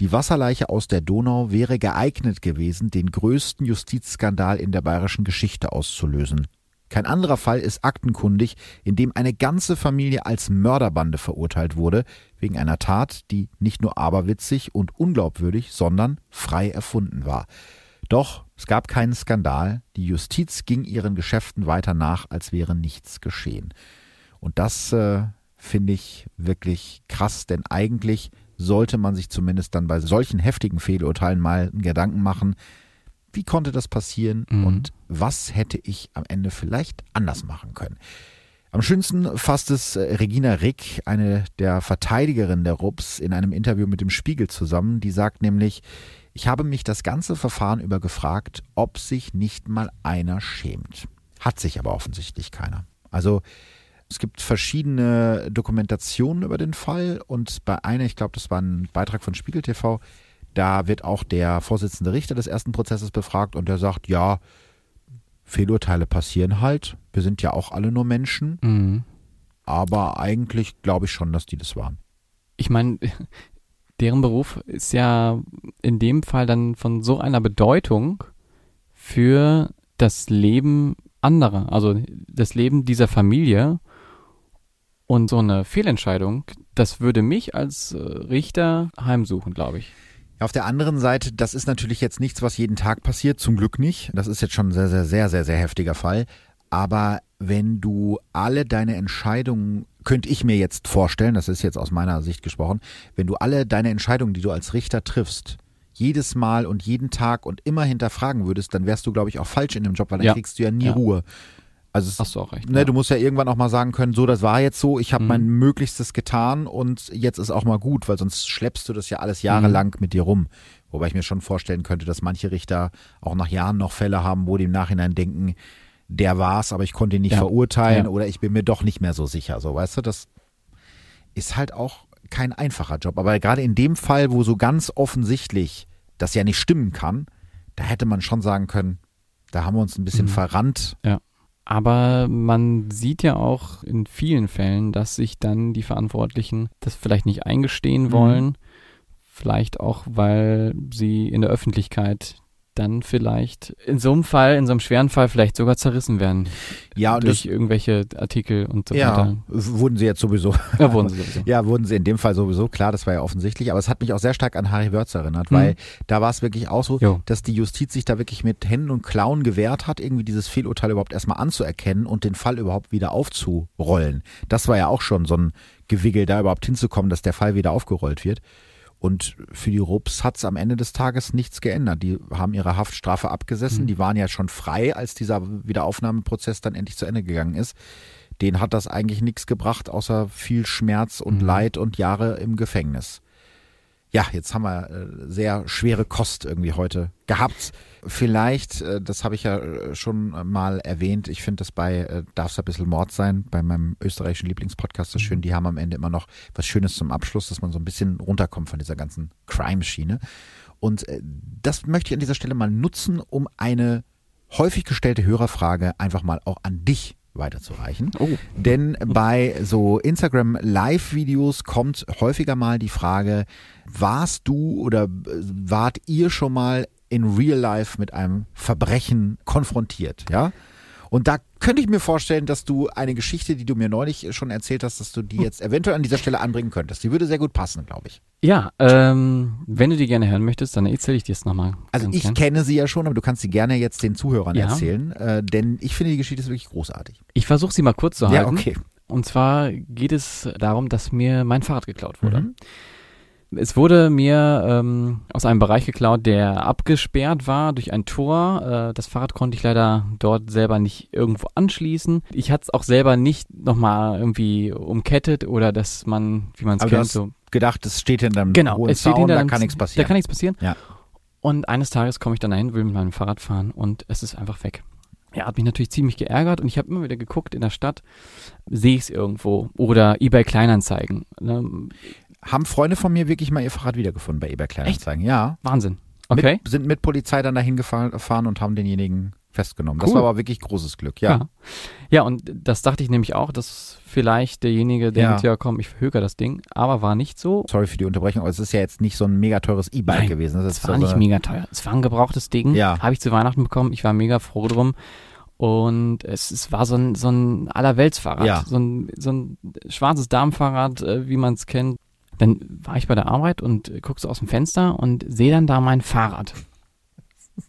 die Wasserleiche aus der Donau wäre geeignet gewesen, den größten Justizskandal in der bayerischen Geschichte auszulösen. Kein anderer Fall ist aktenkundig, in dem eine ganze Familie als Mörderbande verurteilt wurde, wegen einer Tat, die nicht nur aberwitzig und unglaubwürdig, sondern frei erfunden war. Doch es gab keinen Skandal, die Justiz ging ihren Geschäften weiter nach, als wäre nichts geschehen. Und das äh, finde ich wirklich krass, denn eigentlich sollte man sich zumindest dann bei solchen heftigen Fehlurteilen mal Gedanken machen, wie konnte das passieren mhm. und was hätte ich am Ende vielleicht anders machen können. Am schönsten fasst es äh, Regina Rick, eine der Verteidigerinnen der RUPS, in einem Interview mit dem Spiegel zusammen. Die sagt nämlich, ich habe mich das ganze Verfahren über gefragt, ob sich nicht mal einer schämt. Hat sich aber offensichtlich keiner. Also es gibt verschiedene Dokumentationen über den Fall und bei einer, ich glaube, das war ein Beitrag von Spiegel TV, da wird auch der Vorsitzende Richter des ersten Prozesses befragt und der sagt, ja, Fehlurteile passieren halt. Wir sind ja auch alle nur Menschen. Mhm. Aber eigentlich glaube ich schon, dass die das waren. Ich meine, deren Beruf ist ja in dem Fall dann von so einer Bedeutung für das Leben anderer, also das Leben dieser Familie. Und so eine Fehlentscheidung, das würde mich als äh, Richter heimsuchen, glaube ich. Auf der anderen Seite, das ist natürlich jetzt nichts, was jeden Tag passiert, zum Glück nicht. Das ist jetzt schon ein sehr, sehr, sehr, sehr, sehr heftiger Fall. Aber wenn du alle deine Entscheidungen, könnte ich mir jetzt vorstellen, das ist jetzt aus meiner Sicht gesprochen, wenn du alle deine Entscheidungen, die du als Richter triffst, jedes Mal und jeden Tag und immer hinterfragen würdest, dann wärst du, glaube ich, auch falsch in dem Job, weil dann Ja. kriegst du ja nie Ja. Ruhe. Also es, Hast du auch recht. ne, ja. du musst ja irgendwann auch mal sagen können, so, das war jetzt so, ich habe Mhm. mein Möglichstes getan und jetzt ist auch mal gut, weil sonst schleppst du das ja alles jahrelang mit dir rum. Wobei ich mir schon vorstellen könnte, dass manche Richter auch nach Jahren noch Fälle haben, wo die im Nachhinein denken, der war's, aber ich konnte ihn nicht Ja. verurteilen Ja. oder ich bin mir doch nicht mehr so sicher. So, weißt du, das ist halt auch kein einfacher Job. Aber gerade in dem Fall, wo so ganz offensichtlich das ja nicht stimmen kann, da hätte man schon sagen können, da haben wir uns ein bisschen Mhm. verrannt. Aber man sieht ja auch in vielen Fällen, dass sich dann die Verantwortlichen das vielleicht nicht eingestehen Mhm. wollen. Vielleicht auch, weil sie in der Öffentlichkeit dann vielleicht in so einem Fall, in so einem schweren Fall vielleicht sogar zerrissen werden. Ja, durch das, irgendwelche Artikel und so ja, weiter. wurden sie jetzt sowieso. Ja, wurden sie sowieso. Ja, wurden sie in dem Fall sowieso, klar, das war ja offensichtlich, aber es hat mich auch sehr stark an Harry Wörz erinnert, Mhm. weil da war es wirklich auch so, Jo. dass die Justiz sich da wirklich mit Händen und Klauen gewehrt hat, irgendwie dieses Fehlurteil überhaupt erstmal anzuerkennen und den Fall überhaupt wieder aufzurollen. Das war ja auch schon so ein Gewiggel, da überhaupt hinzukommen, dass der Fall wieder aufgerollt wird. Und für die Rups hat es am Ende des Tages nichts geändert. Die haben ihre Haftstrafe abgesessen. Mhm. Die waren ja schon frei, als dieser Wiederaufnahmeprozess dann endlich zu Ende gegangen ist. Den hat das eigentlich nichts gebracht, außer viel Schmerz und Mhm. Leid und Jahre im Gefängnis. Ja, jetzt haben wir äh, sehr schwere Kost irgendwie heute gehabt. Vielleicht, äh, das habe ich ja äh, schon mal erwähnt, ich finde das bei äh, Darf es ein bisschen Mord sein, bei meinem österreichischen Lieblingspodcast, das schön, die haben am Ende immer noch was Schönes zum Abschluss, dass man so ein bisschen runterkommt von dieser ganzen Crime-Schiene. Und das möchte ich an dieser Stelle mal nutzen, um eine häufig gestellte Hörerfrage einfach mal auch an dich weiterzureichen. Oh. Denn bei so Instagram Live-Videos kommt häufiger mal die Frage, warst du oder äh, wart ihr schon mal in Real Life mit einem Verbrechen konfrontiert, ja? Und da könnte ich mir vorstellen, dass du eine Geschichte, die du mir neulich schon erzählt hast, dass du die jetzt eventuell an dieser Stelle anbringen könntest. Die würde sehr gut passen, glaube ich. Ja, ähm, wenn du die gerne hören möchtest, dann erzähle ich dir es nochmal. Also ich gern. kenne sie ja schon, aber du kannst sie gerne jetzt den Zuhörern Ja. erzählen, äh, denn ich finde die Geschichte ist wirklich großartig. Ich versuche sie mal kurz zu halten. Ja, okay. Und zwar geht es darum, dass mir mein Fahrrad geklaut wurde. Mhm. Es wurde mir ähm, aus einem Bereich geklaut, der abgesperrt war durch ein Tor. Äh, das Fahrrad konnte ich leider dort selber nicht irgendwo anschließen. Ich hatte es auch selber nicht nochmal irgendwie umkettet oder dass man, wie man es kennt, so Gedacht, es steht hinter einem Genau, hohen es steht Zaun, hinter da kann nichts passieren. Da kann nichts passieren. Ja. Und eines Tages komme ich dann dahin, will mit meinem Fahrrad fahren und es ist einfach weg. Ja, hat mich natürlich ziemlich geärgert und ich habe immer wieder geguckt in der Stadt, sehe ich es irgendwo oder eBay Kleinanzeigen. Ne? Haben Freunde von mir wirklich mal ihr Fahrrad wiedergefunden bei eBay Kleinanzeigen? Ja. Wahnsinn. Okay. Mit, sind mit Polizei dann dahin gefahren und haben denjenigen festgenommen. Das Cool. war aber wirklich großes Glück, ja. Ja. ja, und das dachte ich nämlich auch, dass vielleicht derjenige denkt, Ja. ja, komm, ich verhöker das Ding, aber war nicht so. Sorry für die Unterbrechung, aber es ist ja jetzt nicht so ein mega teures E-Bike gewesen. Das Es ist war so nicht mega teuer. Es war ein gebrauchtes Ding. Ja. Habe ich zu Weihnachten bekommen. Ich war mega froh drum. Und es, es war so ein, so ein Allerweltsfahrrad. Ja. So, ein, so ein schwarzes Darmfahrrad, äh, wie man es kennt. Dann war ich bei der Arbeit und äh, so aus dem Fenster und sehe dann da mein Fahrrad.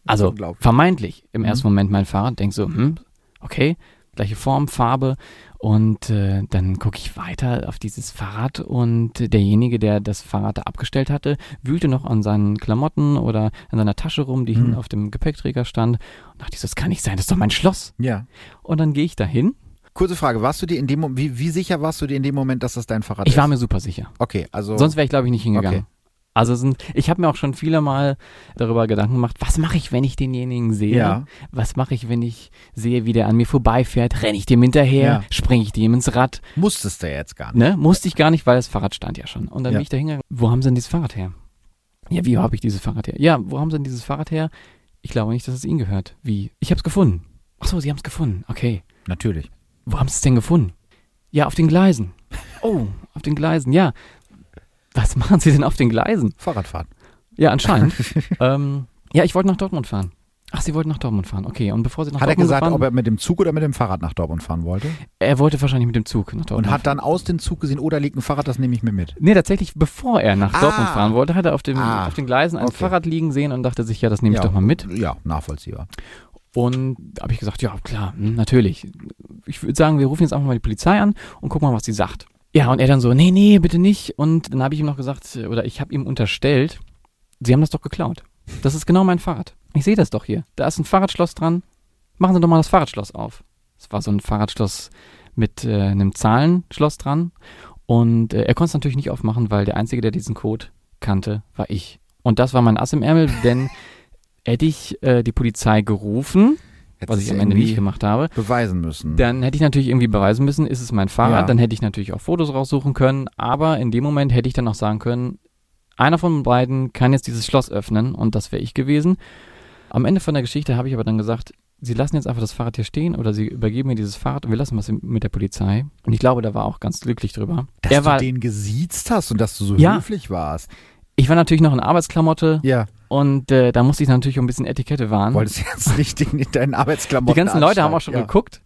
Also vermeintlich im Mhm. ersten Moment mein Fahrrad. Denk so, hm, okay, gleiche Form, Farbe. Und äh, dann gucke ich weiter auf dieses Fahrrad und derjenige, der das Fahrrad da abgestellt hatte, wühlte noch an seinen Klamotten oder an seiner Tasche rum, die Mhm. hinten auf dem Gepäckträger stand. Und dachte ich so, das kann nicht sein, das ist doch mein Schloss. Ja. Und dann gehe ich da hin Kurze Frage, warst du dir in dem Moment, wie, wie sicher warst du dir in dem Moment, dass das dein Fahrrad Ich ist? war mir super sicher. Okay, also. Sonst wäre ich, glaube ich, nicht hingegangen. Okay. Also sind, ich habe mir auch schon viele Mal darüber Gedanken gemacht, was mache ich, wenn ich denjenigen sehe? Ja. Was mache ich, wenn ich sehe, wie der an mir vorbeifährt? Renne ich dem hinterher? Ja. Springe ich dem ins Rad? musstest du jetzt gar nicht. Ne? Musste ich gar nicht, weil das Fahrrad stand ja schon. Und dann Ja. bin ich da hingegangen. Wo haben sie denn dieses Fahrrad her? Ja, wie habe ich dieses Fahrrad her? Ja, wo haben sie denn dieses Fahrrad her? Ich glaube nicht, dass es ihnen gehört. Wie? Ich habe es gefunden. Ach so, sie haben es gefunden. Okay. Natürlich. Wo haben sie es denn gefunden? Ja, auf den Gleisen. Oh, auf den Gleisen, ja. Was machen sie denn auf den Gleisen? Fahrradfahren. Ja, anscheinend. ähm, ja, ich wollte nach Dortmund fahren. Ach, sie wollten nach Dortmund fahren. Okay, und bevor sie nach Hat er Dortmund gesagt, fahren, ob er mit dem Zug oder mit dem Fahrrad nach Dortmund fahren wollte? er wollte wahrscheinlich mit dem Zug nach Dortmund. Und hat dann aus dem Zug gesehen, oh, da liegt ein Fahrrad, das nehme ich mir mit. Nee, tatsächlich, bevor er nach Ah. Dortmund fahren wollte, hat er auf, dem, Ah. auf den Gleisen ein Okay. Fahrrad liegen sehen und dachte sich, ja, das nehme ich Ja. doch mal mit. Ja, nachvollziehbar. Und da habe ich gesagt, ja, klar, hm, natürlich. Ich würde sagen, wir rufen jetzt einfach mal die Polizei an und gucken mal, was sie sagt. Ja, und er dann so, nee, nee, bitte nicht. Und dann habe ich ihm noch gesagt, oder ich habe ihm unterstellt, sie haben das doch geklaut. Das ist genau mein Fahrrad. Ich sehe das doch hier. Da ist ein Fahrradschloss dran. Machen Sie doch mal das Fahrradschloss auf. Es war so ein Fahrradschloss mit äh, einem Zahlenschloss dran. Und äh, er konnte es natürlich nicht aufmachen, weil der Einzige, der diesen Code kannte, war ich. Und das war mein Ass im Ärmel, denn hätte ich äh, die Polizei gerufen, was ich am Ende nicht gemacht habe, beweisen müssen. dann hätte ich natürlich irgendwie beweisen müssen, ist es mein Fahrrad, Ja. dann hätte ich natürlich auch Fotos raussuchen können, aber in dem Moment hätte ich dann auch sagen können, einer von beiden kann jetzt dieses Schloss öffnen und das wäre ich gewesen. Am Ende von der Geschichte habe ich aber dann gesagt, sie lassen jetzt einfach das Fahrrad hier stehen oder sie übergeben mir dieses Fahrrad und wir lassen was mit der Polizei. Und ich glaube, da war auch ganz glücklich drüber. dass er du war, den gesiezt hast und dass du so Ja. höflich warst. Ich war natürlich noch in Arbeitsklamotte Ja, und äh, da musste ich natürlich auch ein bisschen Etikette wahren. wolltest jetzt richtig in deinen Arbeitsklamotten Die ganzen Leute haben auch schon ja. geguckt.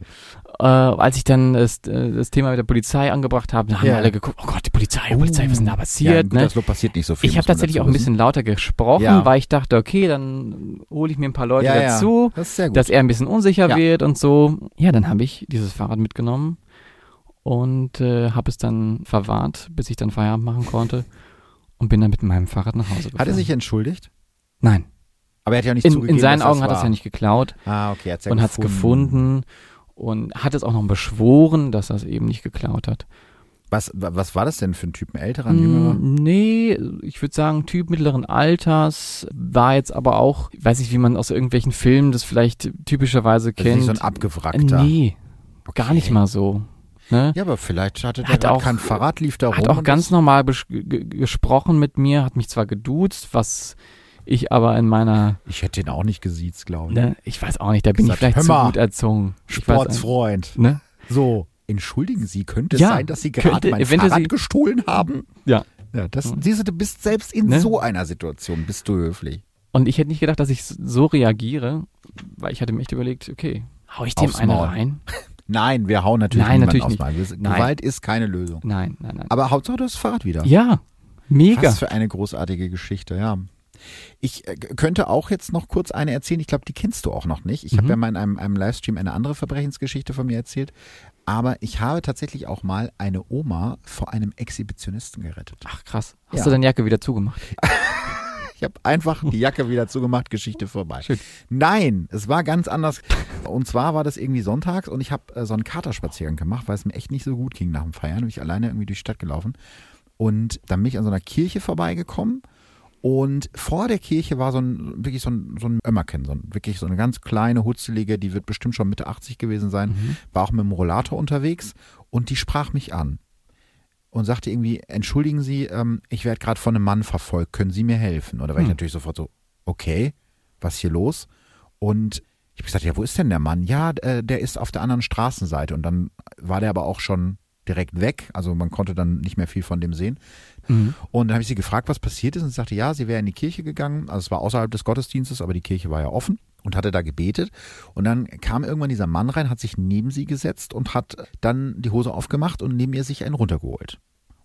Äh, als ich dann das, äh, das Thema mit der Polizei angebracht habe, da haben Ja. alle geguckt, oh Gott, die Polizei, die Oh. Polizei, was ist denn da Ja, passiert? in ne? Passiert nicht so viel. Ich habe tatsächlich auch ein bisschen lauter gesprochen, Ja. weil ich dachte, okay, dann hole ich mir ein paar Leute ja, ja. dazu, Das dass er ein bisschen unsicher Ja. wird und so. Ja, dann habe ich dieses Fahrrad mitgenommen und äh, habe es dann verwahrt, bis ich dann Feierabend machen konnte und bin dann mit meinem Fahrrad nach Hause gefahren. hat er sich entschuldigt? Nein, Aber er hat ja nicht in, zugegeben, in seinen Augen hat er es ja nicht geklaut. Ah, okay, er hat's ja und hat es gefunden und hat es auch noch beschworen, dass er es eben nicht geklaut hat. Was, was war das denn für ein Typ? Ein älterer, ein jüngerer? Mm, nee, ich würde sagen, Typ mittleren Alters, war jetzt aber auch, ich weiß nicht, wie man aus irgendwelchen Filmen das vielleicht typischerweise Das ist kennt. nicht so ein abgewrackter. nee, gar nicht Okay. mal so. Ne? Ja, aber vielleicht hatte der Hat auch- kein Fahrrad, lief da rum. Hat auch ganz normal gesprochen mit mir, hat mich zwar geduzt, was ich aber in meiner, Ich hätte ihn auch nicht gesiezt, glaube ich. ne, ich weiß auch nicht, da bin ich Gesagt, vielleicht hör zu gut erzogen. Ich weiß Sportsfreund. ne? So, entschuldigen Sie, könnte es Ja, sein, dass Sie gerade mein Fahrrad Sie- gestohlen haben? Ja. Ja, das, Hm. siehst du, du bist selbst in Ne? so einer Situation, bist du höflich. Und ich hätte nicht gedacht, dass ich so reagiere, weil ich hatte mir echt überlegt, okay, hau ich dem Aufs eine Maul. rein? Nein, wir hauen natürlich Nein, niemanden natürlich Maul. Wir- Nein. Gewalt ist keine Lösung. Nein, nein, nein. Aber Hauptsache, du hast das Fahrrad wieder. Ja, mega. Was für eine großartige Geschichte, ja. Ich äh, könnte auch jetzt noch kurz eine erzählen. Ich glaube, die kennst du auch noch nicht. Ich habe Mhm. ja mal in einem, einem Livestream eine andere Verbrechensgeschichte von mir erzählt. Aber ich habe tatsächlich auch mal eine Oma vor einem Exhibitionisten gerettet. Ach krass. Hast Ja. du deine Jacke wieder zugemacht? Ich habe einfach die Jacke wieder zugemacht, Geschichte vorbei. Schön. Nein, es war ganz anders. Und zwar war das irgendwie sonntags und ich habe äh, so einen Katerspaziergang gemacht, weil es mir echt nicht so gut ging nach dem Feiern. Bin ich alleine irgendwie durch die Stadt gelaufen. Und dann bin ich an so einer Kirche vorbeigekommen. Und vor der Kirche war so ein, wirklich so ein, so ein Ömmerken, so ein, wirklich so eine ganz kleine, hutzelige, die wird bestimmt schon Mitte 80 gewesen sein, Mhm. war auch mit dem Rollator unterwegs und die sprach mich an und sagte irgendwie, entschuldigen Sie, ähm, ich werde gerade von einem Mann verfolgt, können Sie mir helfen? Und da war ich Hm. natürlich sofort so, okay, was ist hier los? Und ich habe gesagt, ja, wo ist denn der Mann? Ja, äh, der ist auf der anderen Straßenseite. Und dann war der aber auch schon direkt weg. Also man konnte dann nicht mehr viel von dem sehen. Mhm. Und dann habe ich sie gefragt, was passiert ist. Und sie sagte, ja, sie wäre in die Kirche gegangen. Also es war außerhalb des Gottesdienstes, aber die Kirche war ja offen und hatte da gebetet. Und dann kam irgendwann dieser Mann rein, hat sich neben sie gesetzt und hat dann die Hose aufgemacht und neben ihr sich einen runtergeholt.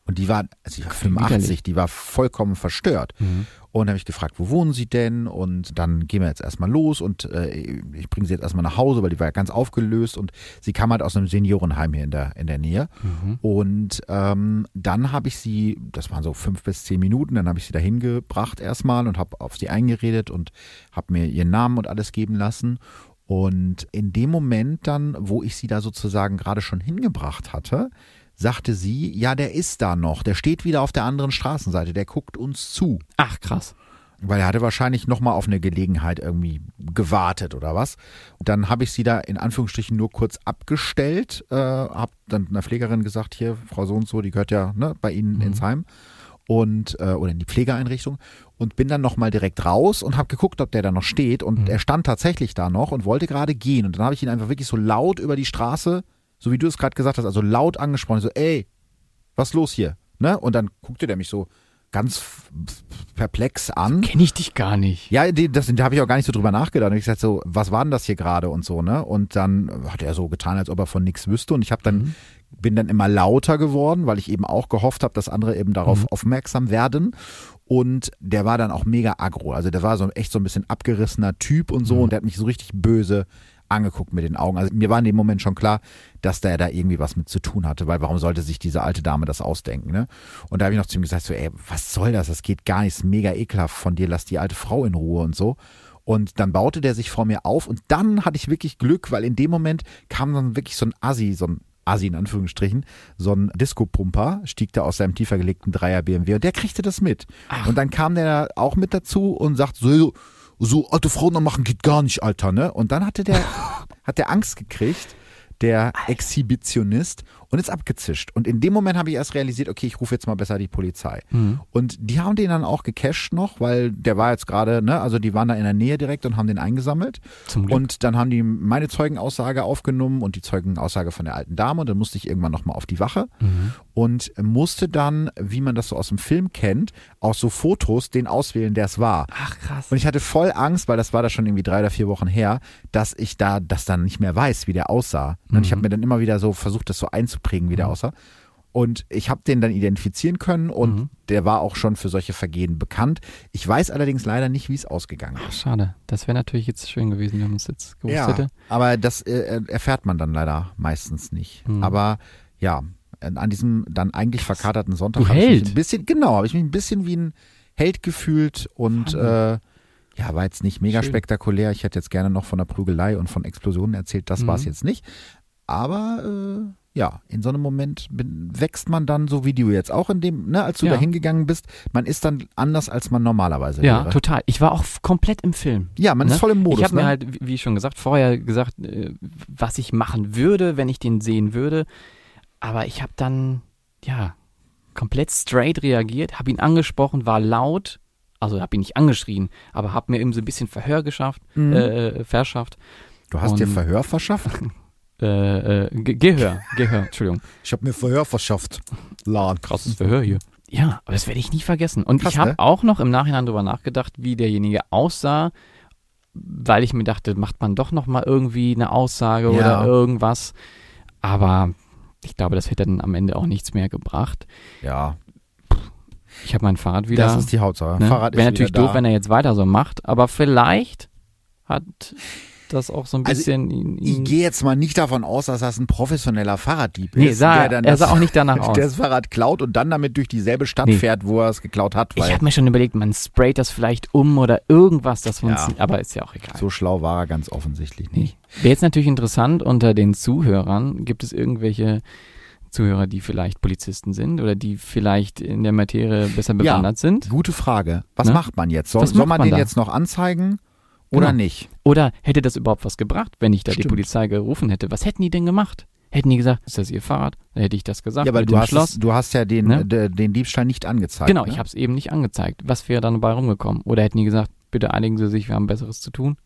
Und die war, also die war 85, widerlich. die war vollkommen verstört. Mhm. Und dann habe ich gefragt, wo wohnen Sie denn? Und dann gehen wir jetzt erstmal los und äh, ich bringe sie jetzt erstmal nach Hause, weil die war ja ganz aufgelöst und sie kam halt aus einem Seniorenheim hier in der, in der Nähe. Mhm. Und ähm, dann habe ich sie, das waren so fünf bis zehn Minuten, dann habe ich sie dahin gebracht erstmal und habe auf sie eingeredet und habe mir ihren Namen und alles geben lassen. Und in dem Moment dann, wo ich sie da sozusagen gerade schon hingebracht hatte, sagte sie, ja, der ist da noch, der steht wieder auf der anderen Straßenseite, der guckt uns zu. Ach, krass. Weil er hatte wahrscheinlich nochmal auf eine Gelegenheit irgendwie gewartet oder was. Und dann habe ich sie da in Anführungsstrichen nur kurz abgestellt, äh, habe dann einer Pflegerin gesagt, hier, Frau so und so, die gehört ja ne, bei Ihnen Mhm. ins Heim und äh, oder in die Pflegeeinrichtung und bin dann nochmal direkt raus und habe geguckt, ob der da noch steht und Mhm. er stand tatsächlich da noch und wollte gerade gehen und dann habe ich ihn einfach wirklich so laut über die Straße, so wie du es gerade gesagt hast, also laut angesprochen, so ey, was ist los hier? Ne? Und dann guckte der mich so ganz perplex an. Kenne ich dich gar nicht. Ja, die, das, da habe ich auch gar nicht so drüber nachgedacht. Und ich gesagt so, was war denn das hier gerade und so, ne? Und dann hat er so getan, als ob er von nichts wüsste. Und ich habe dann, Mhm. bin dann immer lauter geworden, weil ich eben auch gehofft habe, dass andere eben darauf Mhm. aufmerksam werden. Und der war dann auch mega aggro. Also der war so echt so ein bisschen abgerissener Typ und so. Mhm. Und der hat mich so richtig böse angeguckt mit den Augen. Also mir war in dem Moment schon klar, dass der da irgendwie was mit zu tun hatte, weil warum sollte sich diese alte Dame das ausdenken, ne? Und da habe ich noch zu ihm gesagt, so, ey, was soll das? Das geht gar nicht, ist mega ekelhaft von dir, lass die alte Frau in Ruhe und so. Und dann baute der sich vor mir auf und dann hatte ich wirklich Glück, weil in dem Moment kam dann wirklich so ein Assi, so ein Assi in Anführungsstrichen, so ein Disco-Pumper, stieg da aus seinem tiefer gelegten Dreier BMW und der kriegte das mit. Und dann kam der auch mit dazu und sagt so, so alte Frauen machen geht gar nicht, Alter, ne? Und dann hatte der, hat der Angst gekriegt, der Exhibitionist und ist abgezischt. Und in dem Moment habe ich erst realisiert, okay, ich rufe jetzt mal besser die Polizei. Mhm. Und die haben den dann auch gecasht noch, weil der war jetzt gerade, ne, also die waren da in der Nähe direkt und haben den eingesammelt. Zum Glück. Und dann haben die meine Zeugenaussage aufgenommen und die Zeugenaussage von der alten Dame und dann musste ich irgendwann nochmal auf die Wache Mhm. und musste dann, wie man das so aus dem Film kennt, aus so Fotos den auswählen, der es war. Ach, krass. Und ich hatte voll Angst, weil das war da schon irgendwie drei oder vier Wochen her, dass ich da das dann nicht mehr weiß, wie der aussah. Und ich habe mir dann immer wieder so versucht, das so einzuprägen, wie der aussah. Und ich habe den dann identifizieren können und Mhm. der war auch schon für solche Vergehen bekannt. Ich weiß allerdings leider nicht, wie es ausgegangen Ach, ist. schade. Das wäre natürlich jetzt schön gewesen, wenn man es jetzt gewusst Ja, hätte. aber das äh, erfährt man dann leider meistens nicht. Mhm. Aber ja, an diesem dann eigentlich verkaterten Sonntag habe ich mich ein bisschen, genau, habe ich mich ein bisschen wie ein Held gefühlt und äh, ja, war jetzt nicht mega Schön. spektakulär. Ich hätte jetzt gerne noch von der Prügelei und von Explosionen erzählt. Das Mhm. war es jetzt nicht. Aber äh, ja, in so einem Moment bin, wächst man dann, so wie du jetzt auch in dem, ne, als du Ja. da hingegangen bist, man ist dann anders, als man normalerweise Ja, wäre. total. Ich war auch komplett im Film. Ja, man Ne? ist voll im Modus. ich habe ne? mir halt, wie- schon gesagt, vorher gesagt, äh, was ich machen würde, wenn ich den sehen würde. Aber ich habe dann, ja, komplett straight reagiert, habe ihn angesprochen, war laut, also habe ihn nicht angeschrien, aber habe mir eben so ein bisschen Verhör geschafft, Mhm. äh, verschafft. du hast dir und- Verhör verschafft? Äh, äh, Ge- Gehör, Gehör, Entschuldigung. Ich habe mir Verhör verschafft. Lan. Krasses Verhör hier. Ja, aber das werde ich nie vergessen. Und Krass, ich habe ne? auch noch im Nachhinein drüber nachgedacht, wie derjenige aussah, weil ich mir dachte, macht man doch noch mal irgendwie eine Aussage Ja. oder irgendwas. Aber ich glaube, das hätte dann am Ende auch nichts mehr gebracht. Ja, Ich habe mein Fahrrad wieder. das ist die Hauptsache. ne? Fahrrad Wäre ist natürlich doof, da. wenn er jetzt weiter so macht, aber vielleicht hat das auch so ein Also, bisschen ihn, Ich ihn gehe jetzt mal nicht davon aus, dass das ein professioneller Fahrraddieb Nee, ist, sah, der er das, sah auch nicht danach aus. der das Fahrrad klaut und dann damit durch dieselbe Stadt Nee. fährt, wo er es geklaut hat, Ich habe mir schon überlegt, man sprayt das vielleicht um oder irgendwas, das Ja. funktioniert, aber ist ja auch egal. so schlau war er ganz offensichtlich nicht. Wäre jetzt natürlich interessant, unter den Zuhörern gibt es irgendwelche Zuhörer, die vielleicht Polizisten sind oder die vielleicht in der Materie besser Ja. bewandert sind? Gute Frage. Was Ne? macht man jetzt? Soll, soll man, man den da? jetzt noch anzeigen oder Genau. nicht? Oder hätte das überhaupt was gebracht, wenn ich da die Stimmt. Polizei gerufen hätte? Was hätten die denn gemacht? Hätten die gesagt, ist das ihr Fahrrad? Dann hätte ich das gesagt. Ja, aber du hast, es, du hast ja den, Ne? de, den Diebstahl nicht angezeigt. genau, ne? ich habe es eben nicht angezeigt. Was wäre dann dabei rumgekommen? Oder hätten die gesagt, bitte einigen Sie sich, wir haben Besseres zu tun?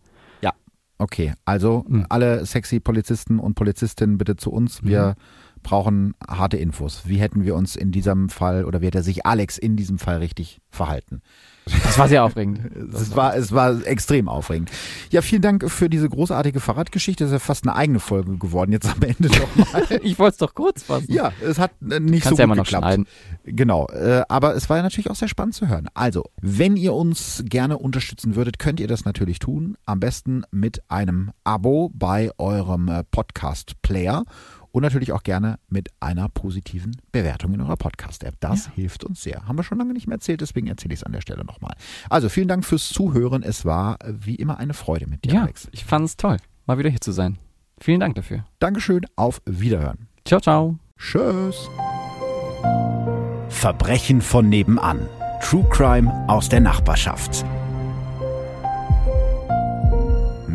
Okay, also Hm. alle sexy Polizisten und Polizistinnen bitte zu uns. Wir brauchen harte Infos. Wie hätten wir uns in diesem Fall oder wie hätte sich Alex in diesem Fall richtig verhalten? Das war sehr aufregend. Es war, es war extrem aufregend. Ja, vielen Dank für diese großartige Fahrradgeschichte. Das ist ja fast eine eigene Folge geworden jetzt am Ende nochmal. Ich wollte es doch kurz fassen. ja, es hat äh, nicht Kannst so ja gut immer noch geklappt. schneiden. Genau, äh, aber es war ja natürlich auch sehr spannend zu hören. Also, wenn ihr uns gerne unterstützen würdet, könnt ihr das natürlich tun. Am besten mit einem Abo bei eurem äh, Podcast-Player und natürlich auch gerne mit einer positiven Bewertung in eurer Podcast-App. Das hilft uns sehr. Haben wir schon lange nicht mehr erzählt, deswegen erzähle ich es an der Stelle nochmal. Also, vielen Dank fürs Zuhören. Es war äh, wie immer eine Freude mit dir, Ja, Alex. ich fand es toll. mal wieder hier zu sein. Vielen Dank dafür. Dankeschön, auf Wiederhören. Ciao, ciao. Tschüss. Verbrechen von nebenan. True Crime aus der Nachbarschaft.